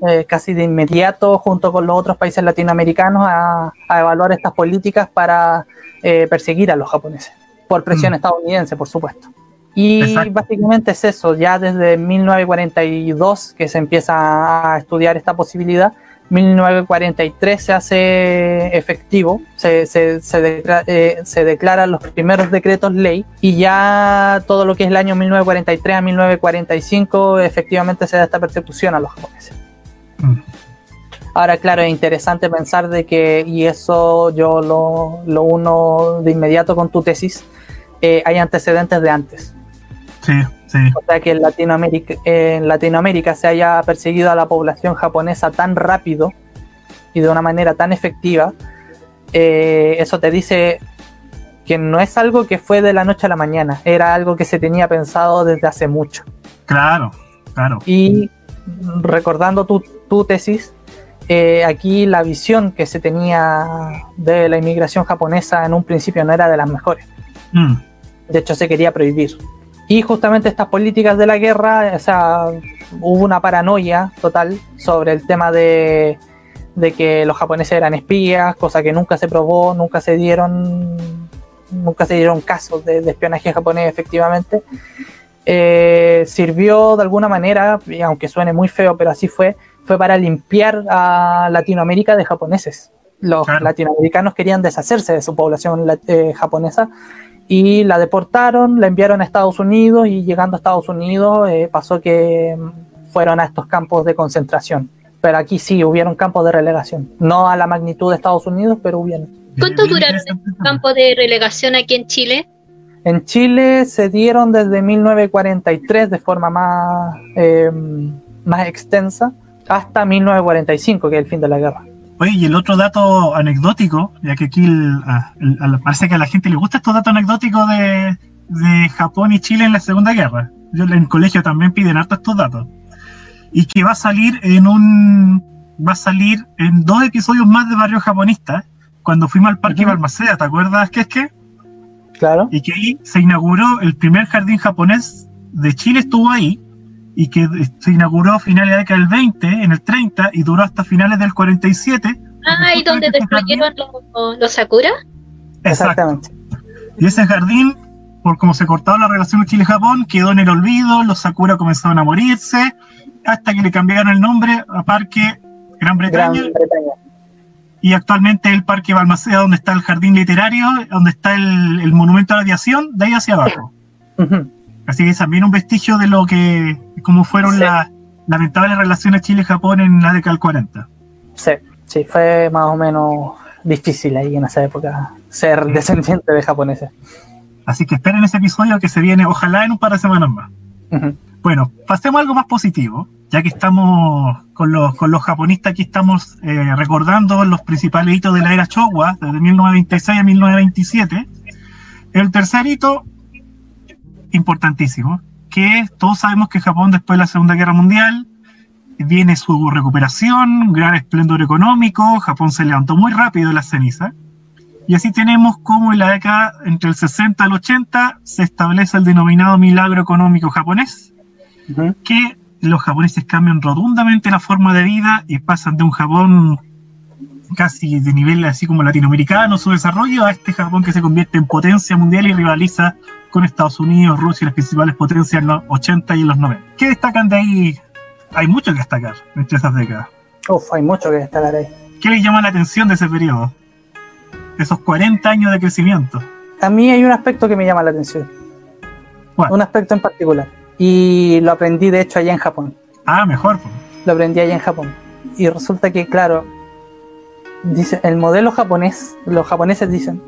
eh, casi de inmediato, junto con los otros países latinoamericanos, a, a evaluar estas políticas para eh, perseguir a los japoneses, por presión
Mm.
estadounidense, por supuesto. Y
Exacto.
básicamente es eso, ya desde 1942 que se empieza a estudiar esta posibilidad, 1943 se hace efectivo, se, se, se, declara, eh, se declaran los primeros decretos ley y ya todo lo que es el año 1943 a 1945 efectivamente se da esta persecución a los japoneses.
Mm.
Ahora, claro, es interesante pensar de que, y eso yo lo, lo uno de inmediato con tu tesis, eh, hay antecedentes de antes.
Sí, sí.
O sea, que en Latinoamérica, en Latinoamérica se haya perseguido a la población japonesa tan rápido y de una manera tan efectiva, eh, eso te dice que no es algo que fue de la noche a la mañana, era algo que se tenía pensado desde hace mucho.
Claro, claro.
Y recordando tu, tu tesis, eh, aquí la visión que se tenía de la inmigración japonesa en un principio no era de las mejores.
Mm.
De hecho, se quería prohibir. Y justamente estas políticas de la guerra, o sea, hubo una paranoia total sobre el tema de, de que los japoneses eran espías, cosa que nunca se probó, nunca se dieron, nunca se dieron casos de, de espionaje japonés efectivamente. Eh, sirvió de alguna manera, y aunque suene muy feo, pero así fue, fue para limpiar a Latinoamérica de japoneses. Los
Claro.
latinoamericanos querían deshacerse de su población la- eh, japonesa y la deportaron, la enviaron a Estados Unidos y llegando a Estados Unidos eh, pasó que mm, fueron a estos campos de concentración. Pero aquí sí hubieron campos de relegación, no a la magnitud de Estados Unidos, pero hubieron.
¿Cuánto duraron estos campos de relegación aquí en Chile?
En Chile se dieron desde 1943 de forma más, eh, más extensa hasta 1945, que es el fin de la guerra.
Oye, y el otro dato anecdótico, ya que aquí parece que a la gente le gusta estos datos anecdóticos de, de, Japón y Chile en la Segunda Guerra. Yo en el colegio también piden harto estos datos. Y que va a salir en un. Va a salir en dos episodios más de Barrio Japonista, cuando fuimos al Parque Balmaceda, ¿te acuerdas qué es que?
Claro.
Y que ahí se inauguró el primer jardín japonés de Chile, estuvo ahí, y que se inauguró a finales de la década del 20, en el 30, y duró hasta finales del 47.
Ah, ¿y donde destruyeron los, los Sakura?
Exactamente.
Y ese jardín, por como se cortaba la relación Chile-Japón, quedó en el olvido, los Sakura comenzaron a morirse, hasta que le cambiaron el nombre a Parque Gran Bretaña.
Gran Bretaña.
Y actualmente el Parque Balmaceda, donde está el jardín literario, donde está el, el monumento a la aviación, de ahí hacia abajo.
Uh -huh.
Así que también un vestigio de lo que, cómo fueron
Sí.
las lamentables relaciones Chile-Japón en la década del 40.
Sí, sí, fue más o menos difícil ahí en esa época ser descendiente de japoneses.
Así que esperen ese episodio que se viene, ojalá en un par de semanas más. Bueno, pasemos a algo más positivo, ya que estamos con los, con los japonistas, aquí estamos eh, recordando los principales hitos de la era Showa, desde 1926 a 1927. El tercer hito, importantísimo, que todos sabemos que Japón después de la Segunda Guerra Mundial viene su recuperación, un gran esplendor económico, Japón se levantó muy rápido de la ceniza, y así tenemos como en la década entre el 60 al 80 se establece el denominado milagro económico japonés, que los japoneses cambian rotundamente la forma de vida y pasan de un Japón casi de nivel así como latinoamericano, su desarrollo, a este Japón que se convierte en potencia mundial y rivaliza con Estados Unidos, Rusia y las principales potencias en los 80 y en los 90. ¿Qué destacan de ahí? Hay mucho que destacar entre esas décadas.
Uf, hay mucho que destacar ahí.
¿Qué les llama la atención de ese periodo? Esos 40 años de crecimiento.
A mí hay un aspecto que me llama la atención.
¿Cuál?
Un aspecto en particular. Y lo aprendí de hecho allá en Japón.
Ah, mejor. pues.
Lo aprendí allá en Japón. Y resulta que, claro, dice, el modelo japonés, los japoneses dicen,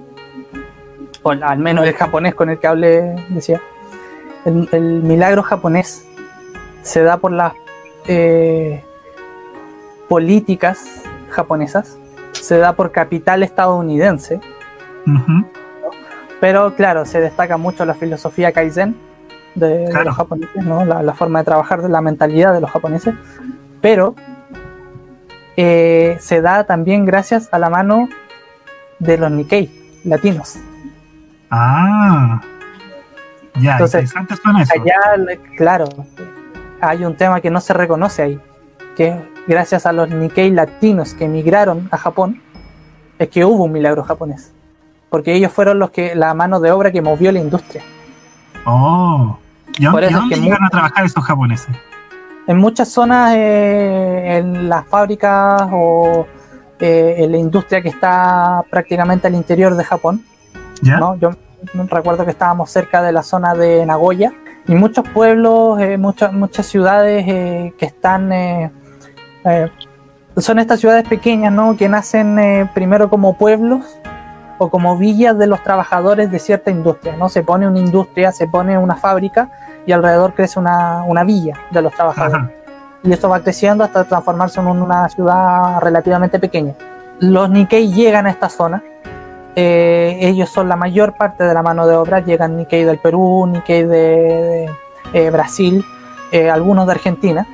o al menos el japonés con el que hablé decía, el, el milagro japonés se da por las eh, políticas japonesas, se da por capital estadounidense, pero claro, se destaca mucho la filosofía Kaizen de, los japoneses, ¿no? la, la forma de trabajar, la mentalidad de los japoneses, pero eh, se da también gracias a la mano de los Nikkei latinos.
Ah. Ya,
Entonces,
interesante suena eso.
Allá, claro, hay un tema que no se reconoce ahí, que gracias a los Nikkei latinos que emigraron a Japón, es que hubo un milagro japonés. Porque ellos fueron los que, la mano de obra que movió la industria.
Oh. ¿Y
Por
y
eso
a
es
dónde
que
llegan
mu-
a trabajar esos japoneses?
En muchas zonas, eh, en las fábricas o eh, en la industria que está prácticamente al interior de Japón,
¿Ya?
¿no? Yo recuerdo que estábamos cerca de la zona de Nagoya y muchos pueblos, eh, muchas, muchas ciudades eh, que están... eh, eh, son estas ciudades pequeñas, ¿no? Que nacen eh, primero como pueblos o como villas de los trabajadores de cierta industria, ¿no? Se pone una industria, se pone una fábrica y alrededor crece una, una villa de los trabajadores
Ajá.
y esto va creciendo hasta transformarse en una ciudad relativamente pequeña. Los Nikkei llegan a esta zona, eh, ellos son la mayor parte de la mano de obra, llegan Nikkei del Perú, Nikkei de, de, eh, Brasil, eh, algunos de Argentina.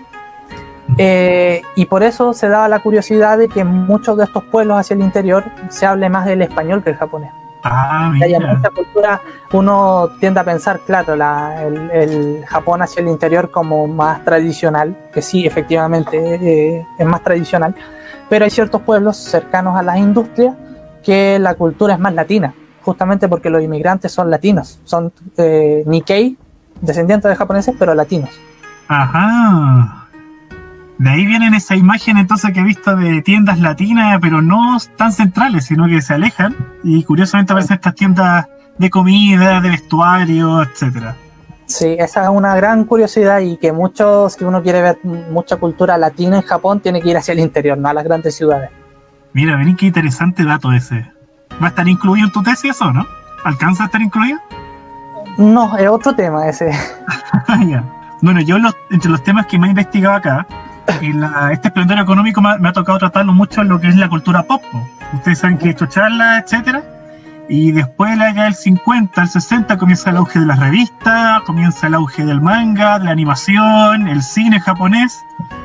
Eh, y por eso se daba la curiosidad de que en muchos de estos pueblos hacia el interior se hable más el español que el japonés
Ah,
que haya
mira.
mucha cultura, uno tiende a pensar, claro, la- el, el Japón hacia el interior como más tradicional, que sí, efectivamente eh, es más tradicional, pero hay ciertos pueblos cercanos a las industrias que la cultura es más latina, justamente porque los inmigrantes son latinos, son eh, Nikkei, descendientes de japoneses, pero latinos.
Ajá. De ahí vienen esa imagen entonces que he visto de tiendas latinas, pero no tan centrales, sino que se alejan. Y curiosamente aparecen estas tiendas de comida, de vestuario, etcétera.
Sí, esa es una gran curiosidad y que muchos, si uno quiere ver mucha cultura latina en Japón, tiene que ir hacia el interior, no a las grandes ciudades.
Mira, ven qué interesante dato ese. ¿Va a estar incluido en tu tesis eso, no? ¿Alcanza a estar incluido?
No, es otro tema ese.
Bueno, yo los, entre los temas que me he investigado acá, en la- este esplendor económico me, ha- me ha tocado tratarlo mucho en lo que es la cultura pop. po. Ustedes saben que he hecho charlas, etcétera. Y después de la década del 50 al 60 comienza el auge de las revistas, comienza el auge del manga, de la animación, el cine japonés.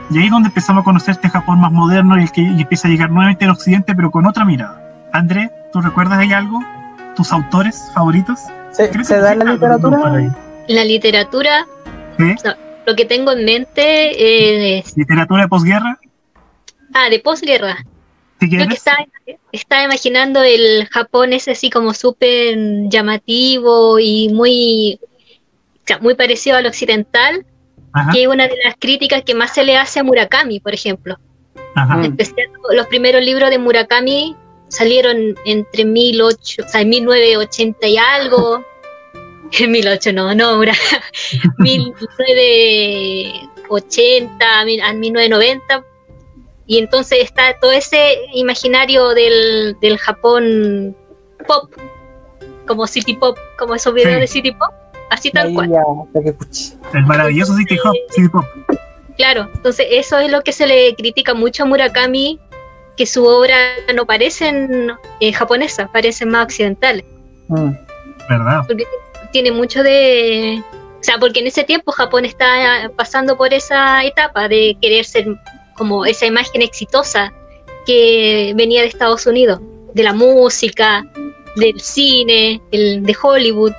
Y ahí es donde empezamos a conocer este Japón más moderno y el que y empieza a llegar nuevamente al occidente, pero con otra mirada. André, ¿tú recuerdas ahí algo? ¿Tus autores favoritos?
¿Se, da en la literatura?
La literatura, lo que tengo en mente es.
¿Literatura de posguerra?
Ah, de posguerra. Creo que estaba, estaba imaginando el Japón ese así como súper llamativo y muy, o sea, muy parecido al occidental,
Ajá,
que es una de las críticas que más se le hace a Murakami, por ejemplo.
ajá.
Mm.
En especial los primeros libros de Murakami salieron entre 1008, o sea, 1980 y algo. 1008 no, no, Mura- 1980, mil- a 1990. Y entonces está todo ese imaginario del, del Japón pop, como City Pop, como esos videos
Sí.
de City Pop, así tal cual.
El maravilloso City Hop, City Pop.
Claro, entonces eso es lo que se le critica mucho a Murakami, que su obra no parecen eh, japonesas, parecen más occidentales,
Mm.
¿Verdad?
porque tiene mucho de... O sea, porque en ese tiempo Japón está pasando por esa etapa de querer ser como esa imagen exitosa que venía de Estados Unidos, de la música, del cine, el, de Hollywood.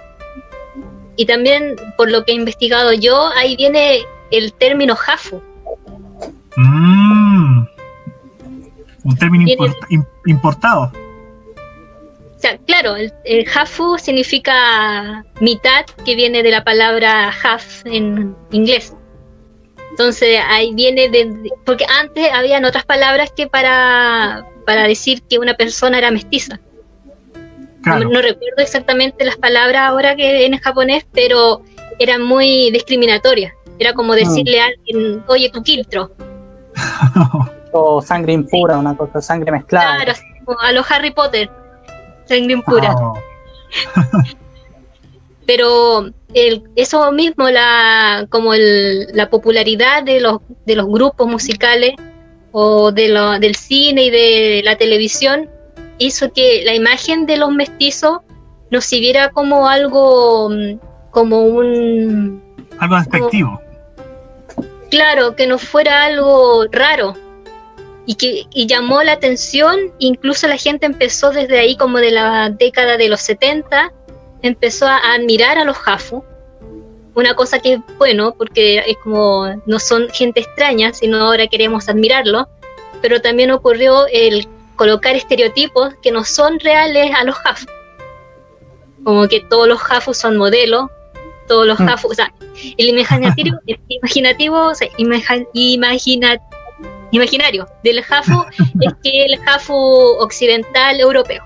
Y también, por lo que he investigado yo, ahí viene el término jafu,
Mm. Un término import- importado.
O sea, claro, el, el hafu significa mitad, que viene de la palabra half en inglés. Entonces ahí viene de, de- porque antes habían otras palabras que para, para decir que una persona era mestiza.
Claro.
No, no recuerdo exactamente las palabras ahora que en japonés, pero eran muy discriminatorias. Era como decirle a alguien, oye, tu quiltro.
O sangre impura, una cosa, sangre mezclada.
Claro, así como a los Harry Potter, sangre impura.
Oh,
pero el, eso mismo, la, como el- la popularidad de los, de los grupos musicales o de lo- del cine y de la televisión hizo que la imagen de los mestizos nos sirviera como algo, mm, como un,
algo despectivo.
claro, que no fuera algo raro. Y que y llamó la atención, incluso la gente empezó desde ahí como de la década de los 70, empezó a admirar a los Jafu. Una cosa que es bueno, porque es como no son gente extraña, sino ahora queremos admirarlo. Pero también ocurrió el colocar estereotipos que no son reales a los Jafu. Como que todos los Jafu son modelos, todos los
Mm.
Jafu, o sea, el imaginativo, el imaginativo, o sea, imaja- imagina- imaginario del Jafu es que el Jafu occidental europeo,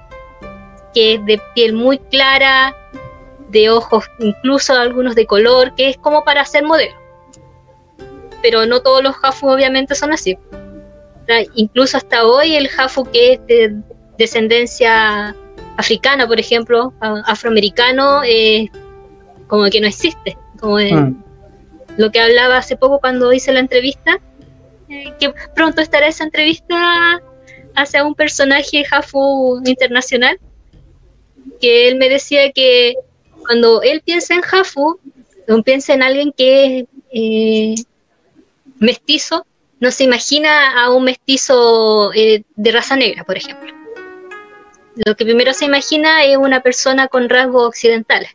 que es de piel muy clara, de ojos incluso algunos de color, que es como para ser modelo. Pero no todos los Jafu obviamente son así. O sea, incluso hasta hoy el Jafu que es de descendencia africana, por ejemplo, afroamericano, eh, como que no existe. Como
Mm.
lo que hablaba hace poco cuando hice la entrevista, eh, que pronto estará esa entrevista hacia un personaje Jafu internacional, que él me decía que cuando él piensa en Jafu, no piensa en alguien que es eh, mestizo, no se imagina a un mestizo eh, de raza negra, por ejemplo. Lo que primero se imagina es una persona con rasgos occidentales.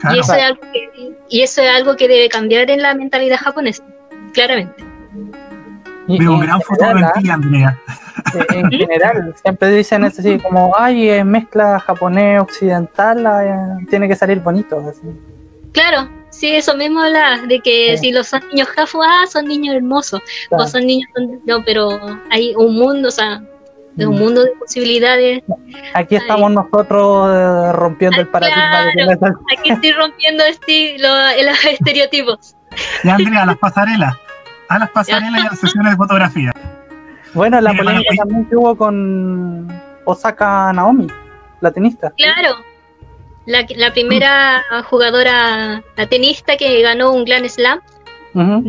Claro.
Y, eso es algo que, y eso es algo que debe cambiar en la mentalidad japonesa, claramente.
Veo un gran futuro en ti, Andrea.
en general, siempre dicen eso así como, ay, es mezcla japonés-occidental, ah, tiene que salir bonito. así.
Claro, sí, eso mismo habla de que
Sí.
si los son niños jafu, ah, son niños hermosos,
Claro.
o son niños, no, pero hay un mundo, o sea, Es un
Mm.
mundo de posibilidades.
Aquí estamos nosotros eh, rompiendo el paradigma de.
Aquí estoy rompiendo lo- los estereotipos.
Y Andrea, a las pasarelas. A las pasarelas y a las sesiones de fotografía.
Bueno, la polémica también que hubo con Osaka Naomi, la tenista.
Claro. La, la primera jugadora, la tenista que ganó un Grand Slam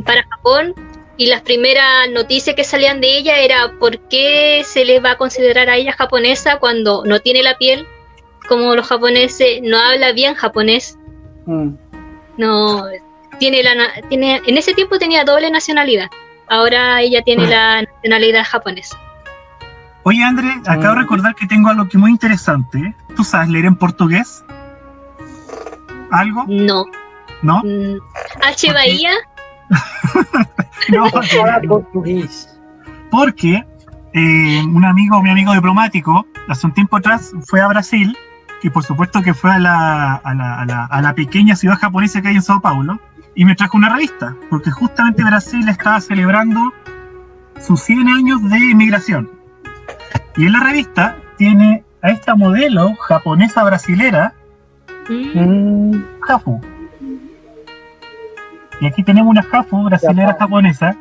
para Japón y las primeras noticias que salían de ella era por qué se le va a considerar a ella japonesa cuando no tiene la piel como los japoneses, no habla bien japonés,
Mm.
no tiene la na- tiene en ese tiempo tenía doble nacionalidad. Ahora ella tiene la nacionalidad japonesa.
Oye, André, acabo de
Mm.
recordar que tengo algo que muy interesante. ¿Tú sabes leer en portugués? ¿Algo?
No.
¿No?
Mm, H. Bahía,
No,
portugués.
porque eh, un amigo, mi amigo diplomático, hace un tiempo atrás fue a Brasil, y por supuesto que fue a la, a la, a la, a la pequeña ciudad japonesa que hay en Sao Paulo, y me trajo una revista, porque justamente Brasil estaba celebrando sus 100 años de inmigración. Y en la revista tiene a esta modelo japonesa brasilera,
mm,
Mm.
Jafu. Y aquí tenemos una Jafu brasilera japonesa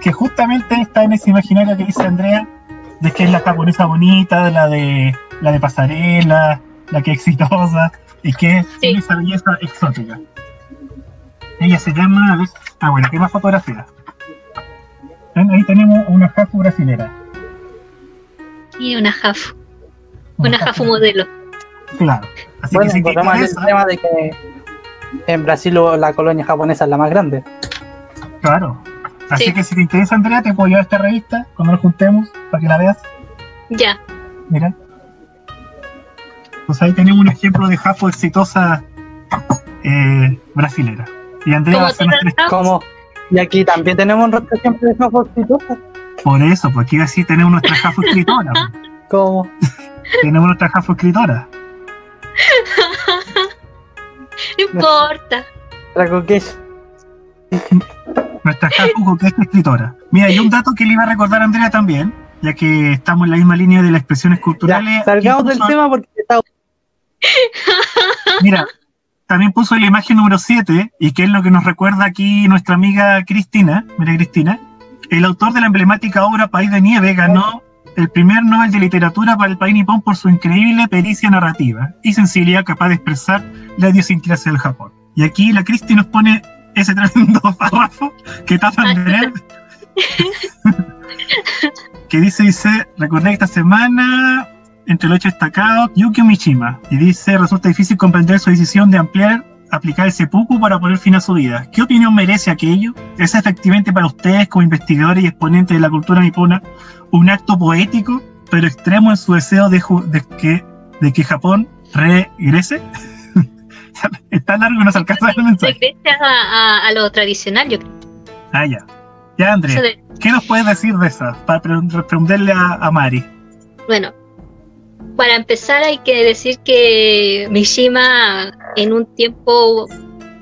que justamente está en ese imaginario que dice Andrea de que es la japonesa bonita, de la de la de pasarela, la que es exitosa y que tiene esa belleza exótica. Ella se llama, a ah bueno, ¿qué más fotografía? Ahí tenemos una Jafu brasilera.
y una Jafu, una Jafu modelo.
Claro. Así
Bueno,
que si te
encontramos el
interesa,
tema de que en Brasil la colonia japonesa es la más grande.
claro. Así
Sí.
que si te interesa Andrea, te puedo llevar esta revista cuando nos juntemos para que la veas.
Ya,
Mira. Pues ahí tenemos un ejemplo de Jafo exitosa eh, brasilera. Y Andrea va a
como
nuestra-
y aquí también tenemos nuestro ejemplo de Jafo exitosa.
Por eso, porque así tenemos nuestra Jafo escritora.
Como,
tenemos nuestra Jafo escritora.
no importa.
la coquilla.
Nuestra Jafo que es escritora. Mira, y un dato que le iba a recordar a Andrea también, ya que estamos en la misma línea de las expresiones culturales.
Ya, salgamos del tema porque está
Mira, también puso la imagen número 7, y que es lo que nos recuerda aquí nuestra amiga Cristina. Mira, Cristina. El autor de la emblemática obra País de Nieve ganó el primer Nobel de Literatura para el país nipón por su increíble pericia narrativa y sensibilidad capaz de expresar la idiosincrasia del Japón. Y aquí la Cristi nos pone ese tremendo párrafo que tapan de leer. que dice, dice, recordé esta semana entre los hechos destacados, Yukio Mishima, y dice, resulta difícil comprender su decisión de ampliar, aplicar el seppuku para poner fin a su vida. ¿Qué opinión merece aquello? ¿Es efectivamente para ustedes, como investigadores y exponentes de la cultura nipona, un acto poético, pero extremo en su deseo de, que, de que Japón regrese? es tan largo que no se alcanza el mensaje.
A, a- a lo tradicional, yo creo.
Ah, ya. Ya, André,
Eso de-
¿qué nos puedes decir de esa? Para pre- preguntarle a, a Mari.
bueno, para empezar hay que decir que Mishima en un tiempo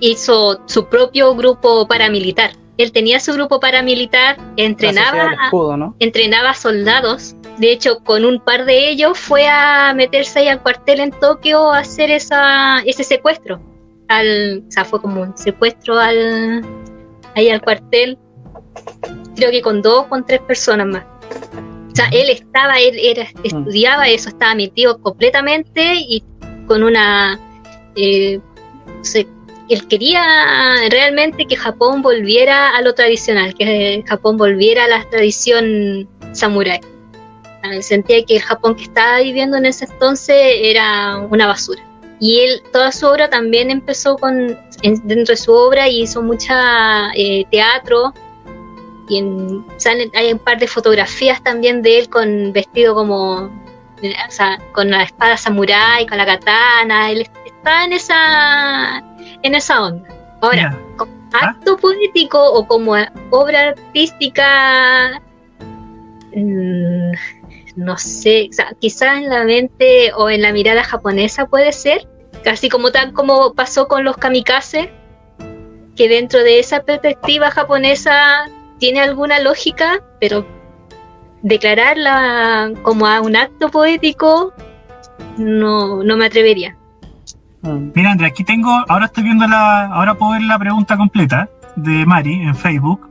hizo su propio grupo paramilitar. Él tenía su grupo paramilitar, entrenaba
del escudo, ¿no?
entrenaba soldados. De hecho, con un par de ellos fue a meterse ahí al cuartel en Tokio a hacer esa, ese secuestro. Al, o sea, fue como un secuestro al, ahí al cuartel. Creo que con dos, con tres personas más. Sea, él estaba, él era, estudiaba eso, estaba metido completamente y con una... eh, no sé, él quería realmente que Japón volviera a lo tradicional, que Japón volviera a la tradición samurái. Sentía que el Japón que estaba viviendo en ese entonces era una basura. Y él, toda su obra también empezó con, en- dentro de su obra y hizo mucha eh, teatro. Y en- salen, hay un par de fotografías también de él con vestido como, eh, o sea, con la espada samurái, con la katana. Él está en esa, en esa onda. Ahora, como
¿Ah?
acto poético o como obra artística, mm, no sé, o sea, quizás en la mente o en la mirada japonesa puede ser, casi como tal como pasó con los kamikaze, que dentro de esa perspectiva japonesa tiene alguna lógica, pero declararla como a un acto poético, no, no me atrevería.
Mm. Mira, Andrea, aquí tengo, ahora estoy viendo la, ahora puedo ver la pregunta completa de Mari en Facebook.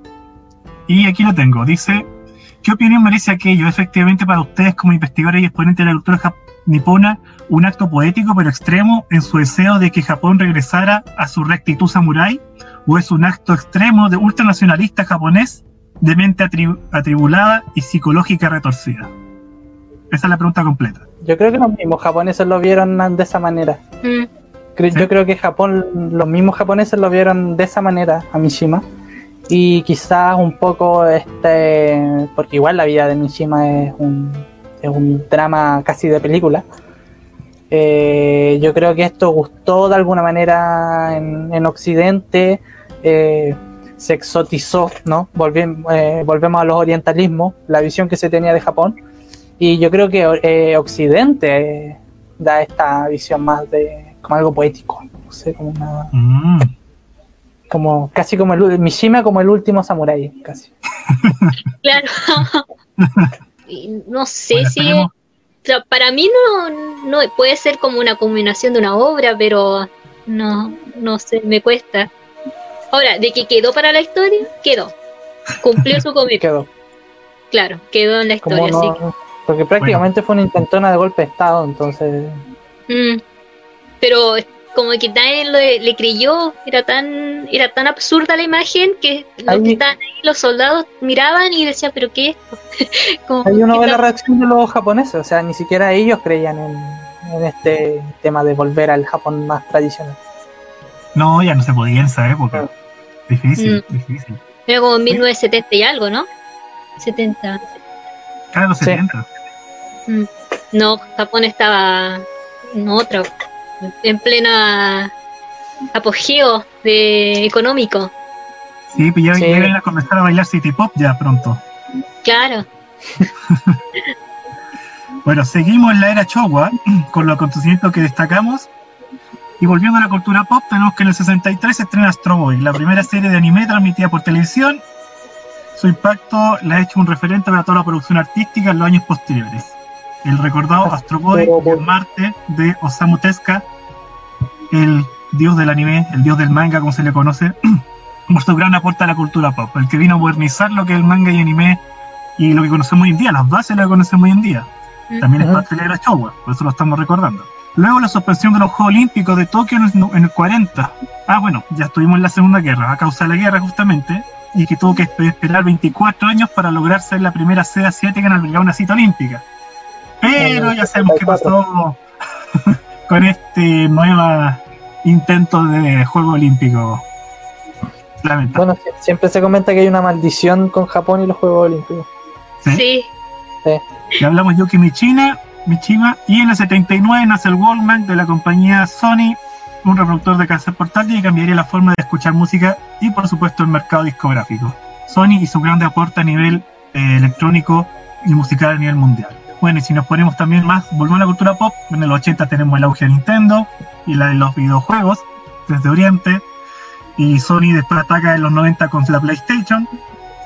Y aquí lo tengo. Dice, ¿qué opinión merece aquello efectivamente para ustedes como investigadores y exponentes de la cultura nipona un acto poético pero extremo en su deseo de que Japón regresara a su rectitud samurái? ¿O es un acto extremo de ultranacionalista japonés de mente atribulada y psicológica retorcida? Esa es la pregunta completa.
Yo creo que los mismos japoneses lo vieron de esa manera. Mm. Yo creo que Japón, los mismos japoneses lo vieron de esa manera a Mishima. Y quizás un poco este. Porque igual la vida de Mishima es un, es un drama casi de película. Eh, yo creo que esto gustó de alguna manera en, Occidente. Eh, se exotizó, ¿no? Eh, volvemos a los orientalismos, la visión que se tenía de Japón. Y yo creo que Occidente da esta visión más de como algo poético, no sé, como una... Mm. Como, casi como el Mishima como el último samurái, casi.
claro. no sé si... para mí no, no puede ser como una combinación de una obra, pero no, no sé, me cuesta. Ahora, de que quedó para la historia, quedó. Cumplió su cometido. Quedó. Claro, quedó en la historia.
Porque prácticamente fue una intentona de golpe de Estado, entonces.
Mm pero como que nadie le, creyó, era tan, era tan absurda la imagen que los que estaban ahí, los soldados miraban y decían, pero ¿qué es
esto? Hay uno ve la reacción de los japoneses, o sea, ni siquiera ellos creían en, este tema de volver al Japón más tradicional.
No, ya no se podía en esa época. Difícil, mm. difícil.
Era como en 1970 y algo, ¿no? 70.
Claro, 70.
Mm. No, Japón estaba en otra en plena apogeo de económico.
Sí, pues ya, vienen a comenzar a bailar City Pop ya pronto.
Claro.
bueno, seguimos en la era Showa con los acontecimientos que destacamos. Y volviendo a la cultura pop, tenemos que en el 63 se estrena Astro Boy, la primera serie de anime transmitida por televisión. Su impacto le ha hecho un referente para toda la producción artística en los años posteriores el recordado Astro Boy Marte de Osamu Tezuka, el dios del anime, el dios del manga, como se le conoce, por su gran aporte a la cultura pop, el que vino a modernizar lo que es el manga y anime y lo que conocemos hoy en día, las bases lo que conocemos hoy en día. También es parte de la Showa, por eso lo estamos recordando. Luego la suspensión de los Juegos Olímpicos de Tokio en el, 40. Ah, bueno, ya estuvimos en la Segunda Guerra, a causa de la guerra justamente, y que tuvo que esperar 24 años para lograr ser la primera sede asiática en albergar una cita olímpica. Pero ya sabemos qué pasó con este nuevo intento de Juego Olímpico.
Bueno, siempre se comenta que hay una maldición con Japón y los Juegos Olímpicos.
Sí.
sí. Y hablamos Yuki Michina, Y en el 79 nace el Walkman de la compañía Sony, un reproductor de cassette portátil y cambiaría la forma de escuchar música y por supuesto el mercado discográfico. Sony y su grande aporte a nivel eh, electrónico y musical a nivel mundial. Bueno, y si nos ponemos también más, volvemos a la cultura pop, en el 80 tenemos el auge de Nintendo y la de los videojuegos desde Oriente, y Sony después ataca en los 90 con la PlayStation,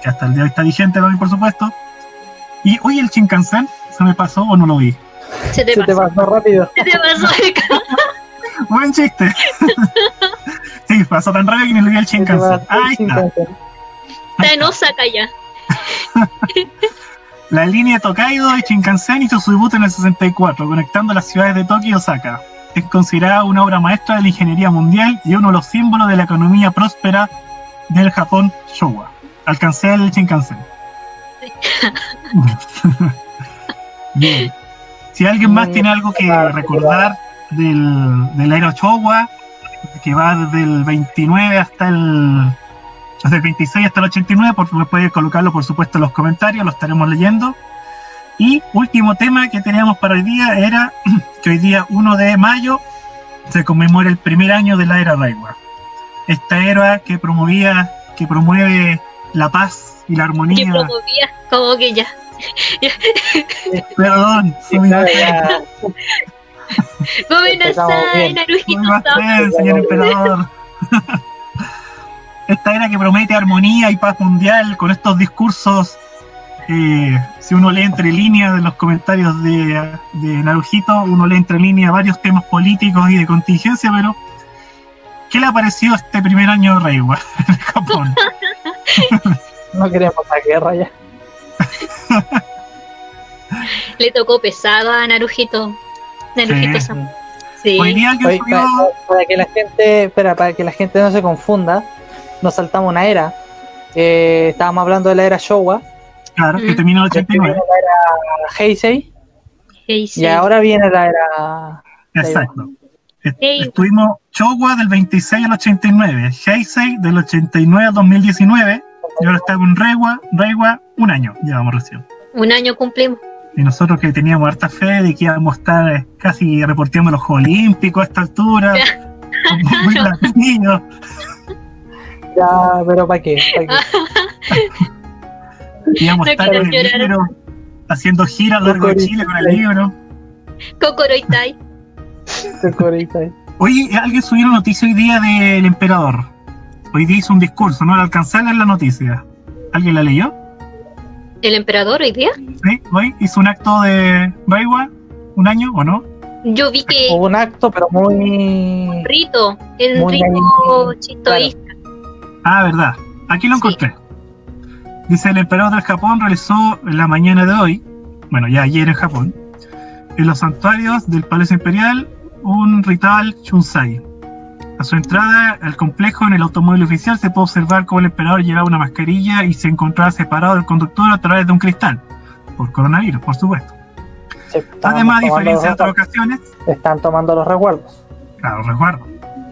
que hasta el día de hoy está vigente también, por supuesto. Y hoy el Shinkansen, ¿se me pasó o no lo vi?
Se te, pasó.
rápido.
Se te pasó.
Buen chiste. sí, pasó tan rápido que ni lo vi el Shinkansen. Ahí está.
Está en Osaka ya.
La línea Tokaido de Shinkansen hizo su debut en el 64, conectando las ciudades de Tokio y Osaka. Es considerada una obra maestra de la ingeniería mundial y uno de los símbolos de la economía próspera del Japón Showa. Alcancé el Shinkansen. Bien. Si alguien más tiene algo que recordar del, del era Showa, que va desde el 29 hasta el desde el 26 hasta el 89, por, puede colocarlo por supuesto en los comentarios, lo estaremos leyendo. Y último tema que teníamos para hoy día era que hoy día 1 de mayo se conmemora el primer año de la era Reiwa. Esta era que promovía, que promueve la paz y la armonía.
Que promovía, como que ya.
Perdón, soy señor emperador. esta era que promete armonía y paz mundial con estos discursos eh, si uno lee entre líneas de los comentarios de, de Narujito, uno lee entre líneas varios temas políticos y de contingencia, pero ¿qué le ha parecido este primer año de Reiwa en Japón?
No queremos la guerra ya.
Le tocó pesado a Narujito. Narujito
Sí.
Sí.
Hoy día
Oye,
subió,
para, para que la gente, espera, para que la gente no se confunda, nos saltamos una era. Eh, estábamos hablando de la era Showa,
claro, que
Mm.
termina en el
después viene
89.
la era Heisei
Hey, sí.
y ahora viene la era
Exacto.
Hey.
Estuvimos Showa del 26 al 89, Heisei del 89 al 2019, y ahora está con Reiwa, Reiwa, un año llevamos recién.
Un año cumplimos.
Y nosotros que teníamos harta fe de que íbamos a estar eh, casi reporteando los Juegos Olímpicos a esta altura, muy latinos,
Ya, pero ¿para qué? ¿Pa' qué?
íbamos a estar con el
llorar.
libro, haciendo giras a lo largo de Chile con el libro.
Kokoro Itai.
Qué corita, eh.
Oye, alguien subió una noticia hoy día del emperador. Hoy día hizo un discurso, no la alcancé a leer la noticia. ¿Alguien la leyó?
¿El emperador hoy día?
Sí, hoy hizo un acto de Reiwa, un año o no.
Yo vi que
Hubo un acto, pero muy.
rito, el
Muy
rito
ahí,
chintoísta.
Ah, verdad. Aquí lo
Sí.
encontré. Dice el emperador del Japón realizó en la mañana de hoy, bueno, ya ayer en Japón, en los santuarios del Palacio Imperial un ritual Chunsai. A su entrada al complejo en el automóvil oficial se puede observar cómo el emperador llevaba una mascarilla y se encontraba separado del conductor a través de un cristal, por coronavirus, por supuesto.
estaban
Además, a diferencia de otras
resguardos.
ocasiones,
Están tomando los resguardos.
Claro, resguardo.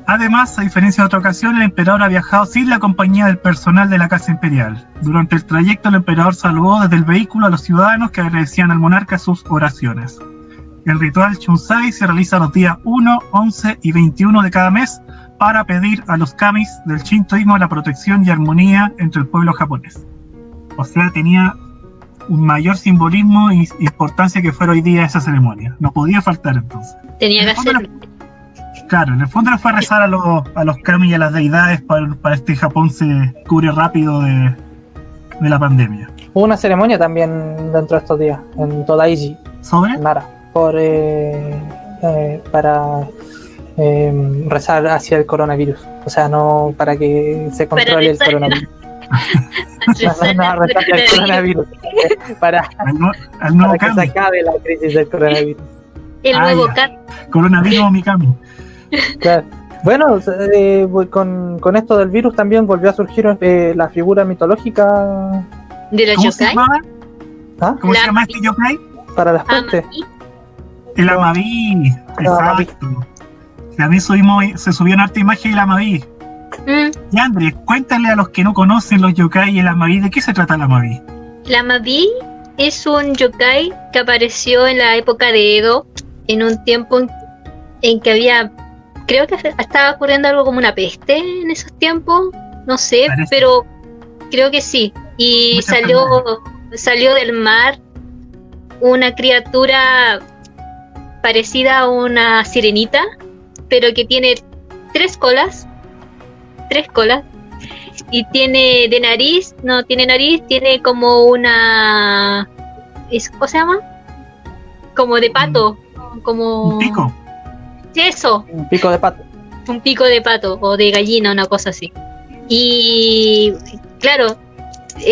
Además, a diferencia de otra ocasión, el emperador ha viajado sin la compañía del personal de la Casa Imperial. Durante el trayecto, el emperador saludó desde el vehículo a los ciudadanos que agradecían al monarca sus oraciones. El ritual Chunsai se realiza los días 1, 11 y 21 de cada mes para pedir a los kamis del shintoísmo la protección y armonía entre el pueblo japonés. O sea, tenía un mayor simbolismo e importancia que fuera hoy día esa ceremonia. No podía faltar entonces.
Tenía que
En el fondo,
hacer.
Claro, en el fondo le fue a rezar a los, a los kami y a las deidades para, para este Japón se cubre rápido de, de la pandemia.
Hubo una ceremonia también dentro de estos días, en Todaiji,
¿Sobre?
Nara, por, eh, eh, para eh, rezar hacia el coronavirus. O sea, no para que se controle el coronavirus. No, no, no, rezar al coronavirus. Para, que se acabe la crisis del coronavirus.
El
Ah,
nuevo
Coronavirus mi.
Claro. Bueno, eh, con, con esto del virus también volvió a surgir eh, la figura mitológica
de la
¿Cómo se
yokai.
llamaba?
¿ah?
¿Cómo se
La-
llama este yokai?
para las pestes.
El. Amaví. Exacto. También subimos, se subió una harta imagen del Amaví.
Mm,
Y Andrés, cuéntale a los que no conocen los yokai y el Amaví, ¿de qué se trata el Amaví?
La Mabi es un yokai que apareció en la época de Edo, en un tiempo en, en que había, creo que estaba ocurriendo algo como una peste en esos tiempos, no sé,
Parece.
pero creo que sí. Y salió, salió del mar una criatura parecida a una sirenita, pero que tiene tres colas, tres colas, y tiene de nariz, no tiene nariz, tiene como una, es- ¿cómo se llama? Como de pato, como
Un pico.
Eso,
Un pico de pato.
un pico de pato o de gallina, una cosa así. Y claro,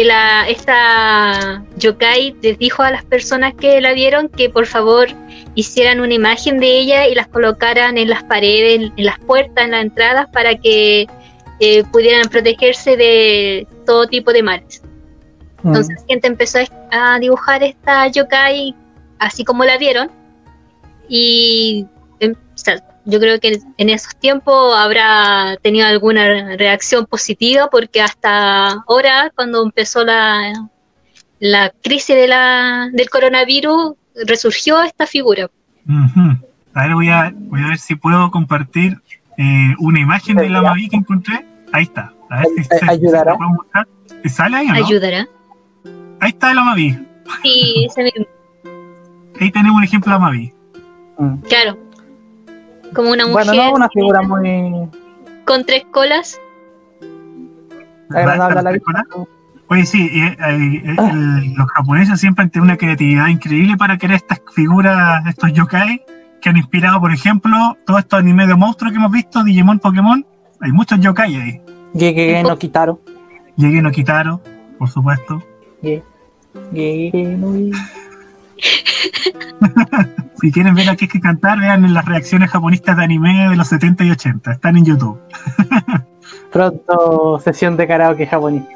la, esta yokai les dijo a las personas que la vieron que por favor hicieran una imagen de ella y las colocaran en las paredes, en las puertas, en las entradas para que eh, pudieran protegerse de todo tipo de males.
Mm.
Entonces la gente empezó a dibujar esta yokai así como la vieron. Y sea, yo creo que en esos tiempos habrá tenido alguna reacción positiva porque hasta ahora, cuando empezó la, la crisis de la, del coronavirus, resurgió esta figura.
A ver, voy a, voy a ver si puedo compartir eh, una imagen de la Mavi que encontré. Ahí está. A ver si
Ay-
se,
ayudará.
si mostrar. ¿Te ¿Sale ahí o no?
¿Ayudará?
Ahí está la Mavi.
Sí, ese mismo,
Ahí tenemos un ejemplo de la Mavi.
Mm.
claro. Como una mujer
Bueno, no una figura muy
con tres colas.
agradable a la
¿Está
vista.
Oye, sí, eh, eh, eh, el- los japoneses siempre han tenido una creatividad increíble para crear estas figuras, estos yokai, que han inspirado, por ejemplo, todos estos animes de monstruos que hemos visto, Digimon, Pokémon. Hay muchos yokai ahí.
Gege no Kitaro.
Llegué no Kitaro, por supuesto.
Gege no
Si quieren ver a qué es que cantar, vean en las reacciones japonistas de anime de los 70 y 80. Están en YouTube.
Pronto sesión de karaoke japonista.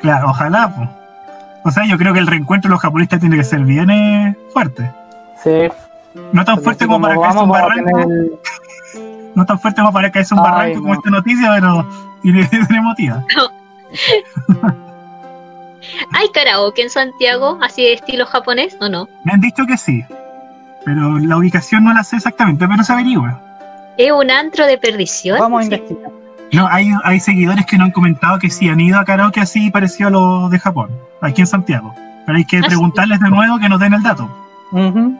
Claro, ojalá, pues. O sea, yo creo que el reencuentro de los japonistas tiene que ser bien eh, fuerte.
Sí.
No tan
porque
fuerte como para caerse un barranco.
tener
No tan fuerte como para caerse un
Ay,
barranco como esta noticia, pero tiene, tiene emotiva.
¿Hay karaoke en Santiago, así de estilo japonés o no?
Me han dicho que sí. Pero la ubicación no la sé exactamente, pero se averigua.
¿Es un antro de perdición?
Vamos a investigar.
No, hay, hay seguidores que nos han comentado que sí han ido a karaoke así parecido a lo de Japón, aquí en Santiago. Pero hay que
Ah, sí.
preguntarles de nuevo que nos den el dato.
Ujú.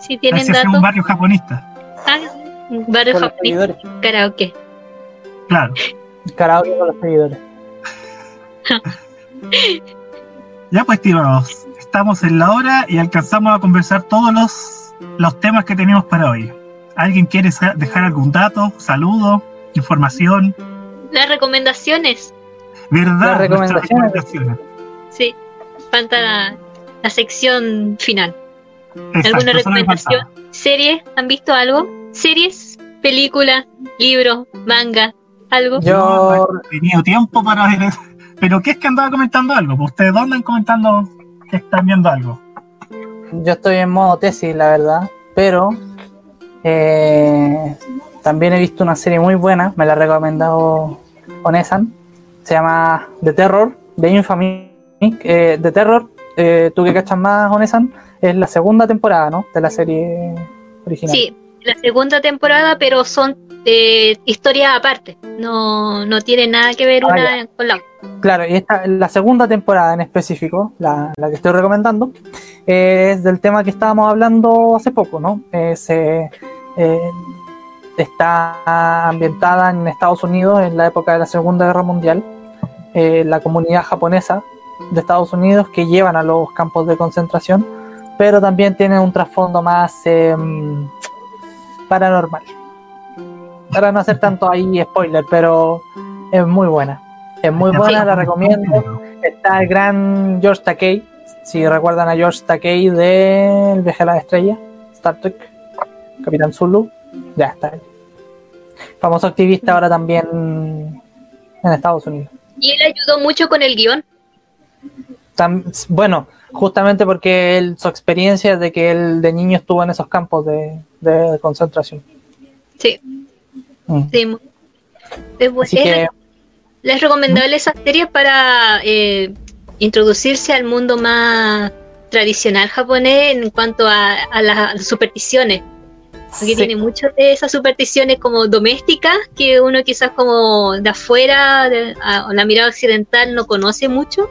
Si
A ver
tienen
si hacemos un barrio japonista.
ah, un barrio
Con seguidores.
karaoke.
Claro.
Karaoke con los seguidores.
Ya pues, estimados, estamos en la hora y alcanzamos a conversar todos los, los temas que tenemos para hoy. ¿Alguien quiere dejar algún dato, saludo, información?
Las recomendaciones,
¿Verdad?
Las recomendaciones.
recomendaciones.
sí. Falta la, la sección final.
Exacto,
¿Alguna recomendación? ¿Series? ¿Han visto algo? ¿Series? ¿Películas? ¿Libros? ¿Manga? ¿Algo?
Yo,
No he tenido tiempo para ver eso. ¿Pero qué es que andaba comentando algo? Pues, ¿Ustedes dónde andan comentando que están viendo algo?
yo estoy en modo tesis, la verdad. Pero eh, también he visto una serie muy buena. Me la ha recomendado Onesan. Se llama The Terror, de Infamy. Eh, The Terror, eh, tú que cachas más, Onesan, es la segunda temporada, ¿no? De la serie original.
Sí, la segunda temporada, pero son eh, historias aparte. No, no tiene nada que ver
Ah,
una con la otra.
Claro, y esta, la segunda temporada en específico, la, la que estoy recomendando, es del tema que estábamos hablando hace poco, ¿no? Es, eh, eh, está ambientada en Estados Unidos en la época de la Segunda Guerra Mundial. Eh, la comunidad japonesa de Estados Unidos que llevan a los campos de concentración, pero también tiene un trasfondo más eh, paranormal. Para no hacer tanto ahí spoiler, pero es muy buena. Es muy buena, la recomiendo. Está el gran George Takei, si recuerdan a George Takei de El viaje a la estrella, Star Trek, Capitán Zulu, ya está. Famoso activista ahora también en Estados Unidos.
Y él ayudó mucho con el
guion. Bueno, justamente porque él, su experiencia de que él de niño estuvo en esos campos de, de concentración.
Sí. Sí. Es,
Así
es-
que
es recomendable esa serie para eh, introducirse al mundo más tradicional japonés en cuanto a, a las supersticiones. Porque
sí,
tiene muchas de esas supersticiones como domésticas que uno quizás como de afuera, de, a- la mirada occidental no conoce mucho.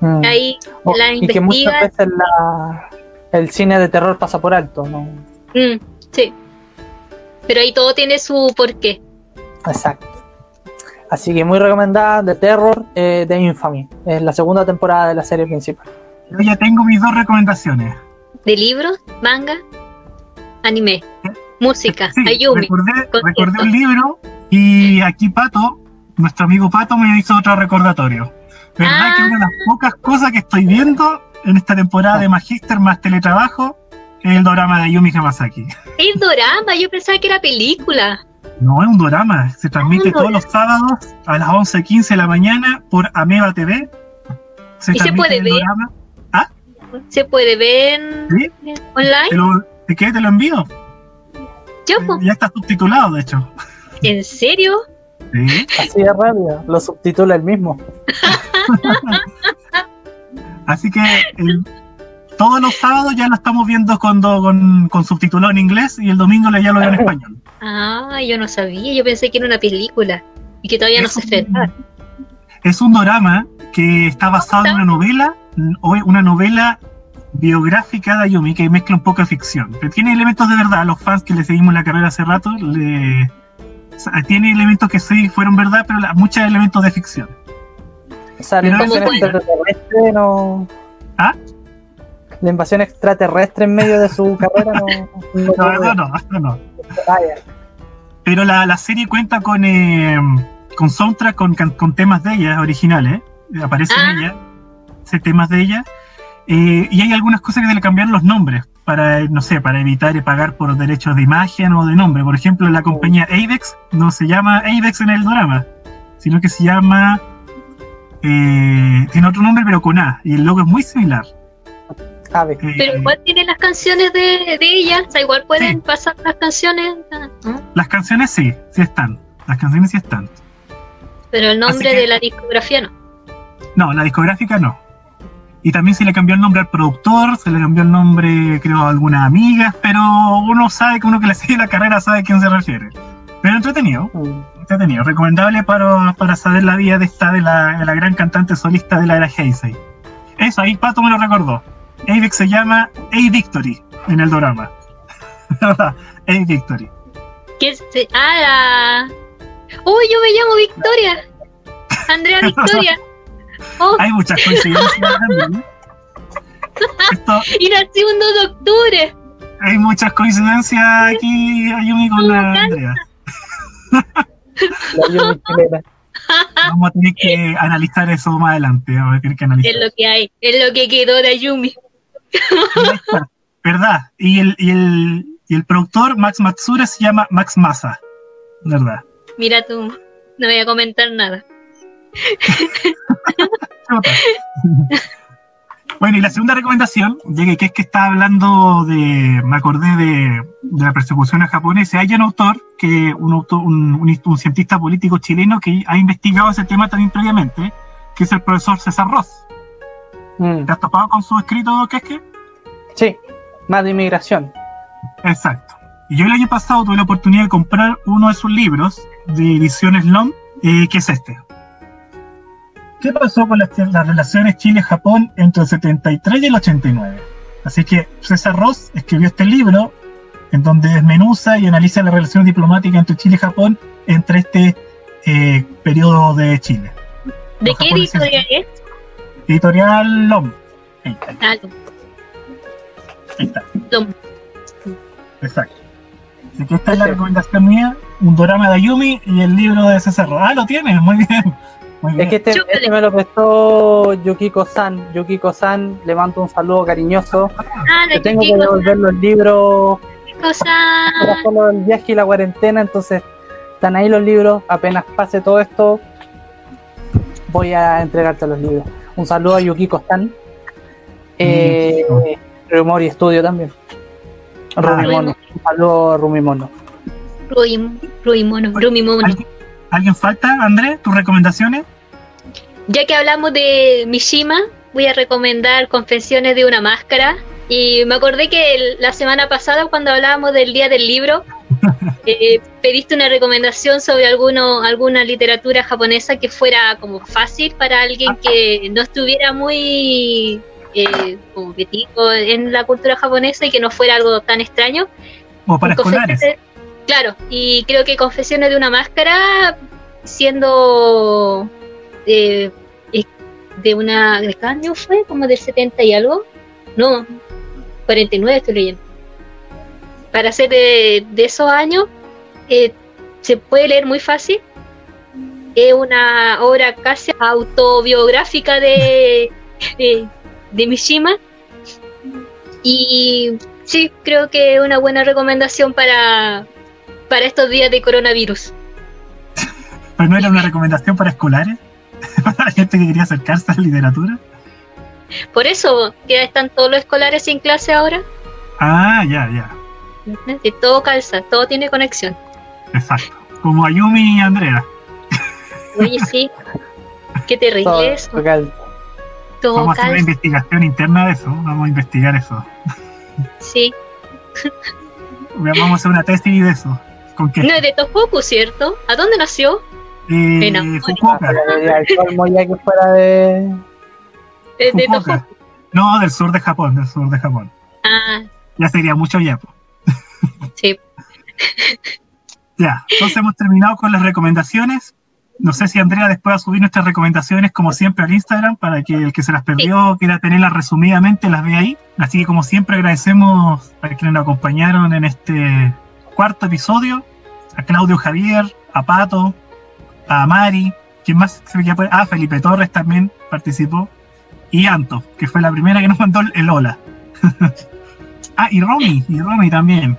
mm.
Ahí
Oh,
la
y que muchas
investiga.
veces la- el cine de terror pasa por alto, ¿no?
Mm, sí. Pero ahí todo tiene su porqué.
Exacto. Así que muy recomendada, The Terror eh, de Infamy. Es la segunda temporada de la serie principal.
Yo ya tengo mis dos recomendaciones.
De libros, manga, anime, música,
Sí,
Ayumi.
recordé, recordé un libro y aquí Pato, nuestro amigo Pato, me hizo otro recordatorio. ¿Verdad
Ah.
que una de las pocas cosas que estoy viendo en esta temporada de Magister más teletrabajo el drama de Yumi Hamasaki?
Es dorama, yo pensaba que era película.
No es un drama, se transmite
Ah,
todos los sábados a las 11.15 de la mañana por Ameba TV.
se
transmite
puede
el
ver?
dorama.
¿Se puede ver
¿Sí?
online?
Te lo, ¿De qué te lo envío?
Yo, po.
Ya está subtitulado, de hecho.
¿En serio?
Sí.
Así de rápido, lo subtitula el mismo.
Así que el- todos los sábados ya lo estamos viendo con, do- con, con subtitulado en inglés y el domingo ya lo veo en español.
Ah, yo no sabía, yo pensé que era una película y que todavía no se estrenaba.
Es un drama que está basado en una novela, una novela biográfica de Ayumi que mezcla un poco de ficción. Pero tiene elementos de verdad, a los fans que le seguimos la carrera hace rato, le, o sea, tiene elementos que sí fueron verdad, pero la- muchos elementos de ficción.
O sea, la
Pero
¿cómo.
¿Ah?
La invasión extraterrestre en medio de su carrera no. no,
No, eso no, no. Pero la, la serie cuenta con, eh, con soundtrack, con, con temas de ella originales. eh, Aparecen
Ah.
ella, ese temas de ella. eh, y hay algunas cosas que se le cambiaron los nombres para, eh, no sé, para evitar eh, pagar por derechos de imagen o de nombre. Por ejemplo, la compañía Avex no se llama Avex en el drama, sino que se llama. eh, tiene otro nombre, pero con A. Y el logo es muy similar. Eh,
Pero igual tiene las canciones de, de ella, o sea, igual pueden
Sí.
pasar las canciones, ¿no?
Las canciones sí, sí están. Las canciones sí están.
pero el nombre
que-
de la discografía no.
No, la discográfica no. Y también se le cambió el nombre al productor, se le cambió el nombre, creo, a algunas amigas, pero uno sabe que uno que le sigue la carrera sabe a quién se refiere. Pero entretenido,
Mm.
entretenido. Recomendable para, para saber la vida de esta, de la, de la gran cantante solista de la era Heisei. Eso, ahí Pato me lo recordó. Avex se llama A Victory en el drama. A Victory.
¿Quién se- Ah, la... ¡Uy, yo me llamo Victoria! Andrea Victoria. Oh,
Hay muchas coincidencias también. ¿eh? Esto,
y nací un 2 de octubre.
hay muchas coincidencias aquí, Ayumi, con la Andrea.
La.
Vamos a tener que analizar eso más adelante. Vamos a tener que analizar.
Es lo que hay, es lo que quedó de Ayumi.
Está. ¿Verdad? Y el, y, el, y el productor, Max Matsura, se llama Max Massa. ¿Verdad?
Mira tú, no voy a comentar nada.
Bueno, y la segunda recomendación, llegué que es que estaba hablando de, me acordé de, de la persecución a japonesa. Hay un autor, que un, autor un, un- un cientista político chileno que ha investigado ese tema también previamente, que es el profesor César Ross.
Mm.
¿Te has topado con su escrito, que es que?
Sí, más de inmigración.
Exacto. Y yo el año pasado tuve la oportunidad de comprar uno de sus libros de ediciones LOM, eh, que es este. ¿Qué pasó con las, las relaciones Chile-Japón entre el 73 y el 89? Así que César Ross escribió este libro en donde desmenuza y analiza las relaciones diplomáticas entre Chile y Japón entre este eh, periodo de Chile.
¿De
Los
qué editorial es?
Editorial LOM. Ahí está,
Ah,
ahí está.
Lom.
Exacto. Así que esta es la recomendación mía, un drama de Ayumi y el libro de César. Ah, lo tienes, muy bien. Muy bien.
Es que este, este me lo prestó Yukiko-san. Yukiko-san, le mando un saludo cariñoso.
Ah,
Yo tengo que devolver los libros para solo el viaje y la cuarentena, entonces están ahí los libros. Apenas pase todo esto, voy a entregarte los libros. Un saludo a Yukiko-san. Eh, Rumori Studio también. Rumimono. Un saludo a Rumimono.
Ruimono, Rumimono.
¿Alguien, ¿Alguien falta, Andrés? ¿Tus recomendaciones?
Ya que hablamos de Mishima, voy a recomendar Confesiones de una máscara. Y me acordé que el- la semana pasada, cuando hablábamos del Día del Libro, eh, pediste una recomendación sobre alguno, alguna literatura japonesa que fuera como fácil para alguien que no estuviera muy eh, como en la cultura japonesa y que no fuera algo tan extraño.
¿O para escolares?
Claro, y creo que Confesiones de una máscara, siendo eh, de una. ¿De qué año fue? ¿Como del 70 y algo? No, 49 estoy leyendo. Para ser de, de esos años, eh, se puede leer muy fácil. Es una obra casi autobiográfica de, de, de Mishima. Y sí, creo que es una buena recomendación para, para estos días de coronavirus.
¿Pero no era una recomendación para escolares? ¿Para gente que quería acercarse a la literatura?
Por eso, que están todos los escolares sin clase ahora.
Ah, ya, ya.
Que todo calza, todo tiene conexión.
Exacto. Como Ayumi y Andrea.
Oye, sí. Qué terrible
Todo-
eso. Todo
Vamos a hacer una
calza.
investigación interna de eso. Vamos a investigar eso.
Sí.
Vamos a hacer una tesis de eso. ¿Con qué?
No es de Tohoku, ¿cierto? ¿A dónde nació?
Eh,
en.
Fukuoka.
Ya, colmo ya que fuera de.
Es de
Fukuoka.
Tohoku.
No, del sur de Japón, del sur de Japón.
Ah,
Ya sería mucho ya.
Sí.
Ya, entonces hemos terminado con las recomendaciones. no sé si Andrea después va a subir nuestras recomendaciones como siempre al Instagram para que el que se las perdió quiera tenerlas resumidamente las vea ahí. Así que como siempre agradecemos a quienes nos acompañaron en este cuarto episodio, a Claudio Javier, a Pato, a Mari, quien más se me Ah, Felipe Torres también participó. Y Anto, que fue la primera que nos mandó el hola. ah, y Romy, y Romy también.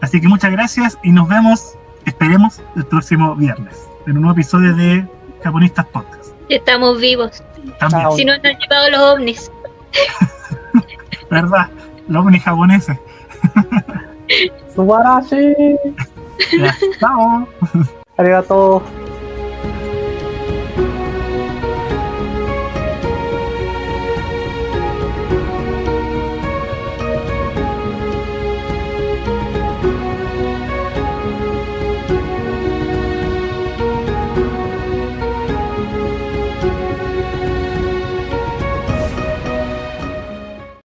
Así que muchas gracias y nos vemos, esperemos, el próximo viernes en un nuevo episodio de Japonistas Podcast.
Estamos vivos.
También.
Si no nos han llevado los ovnis.
¿verdad? Los ovnis japoneses.
Subarashi.
Ya, chao.
Arigato.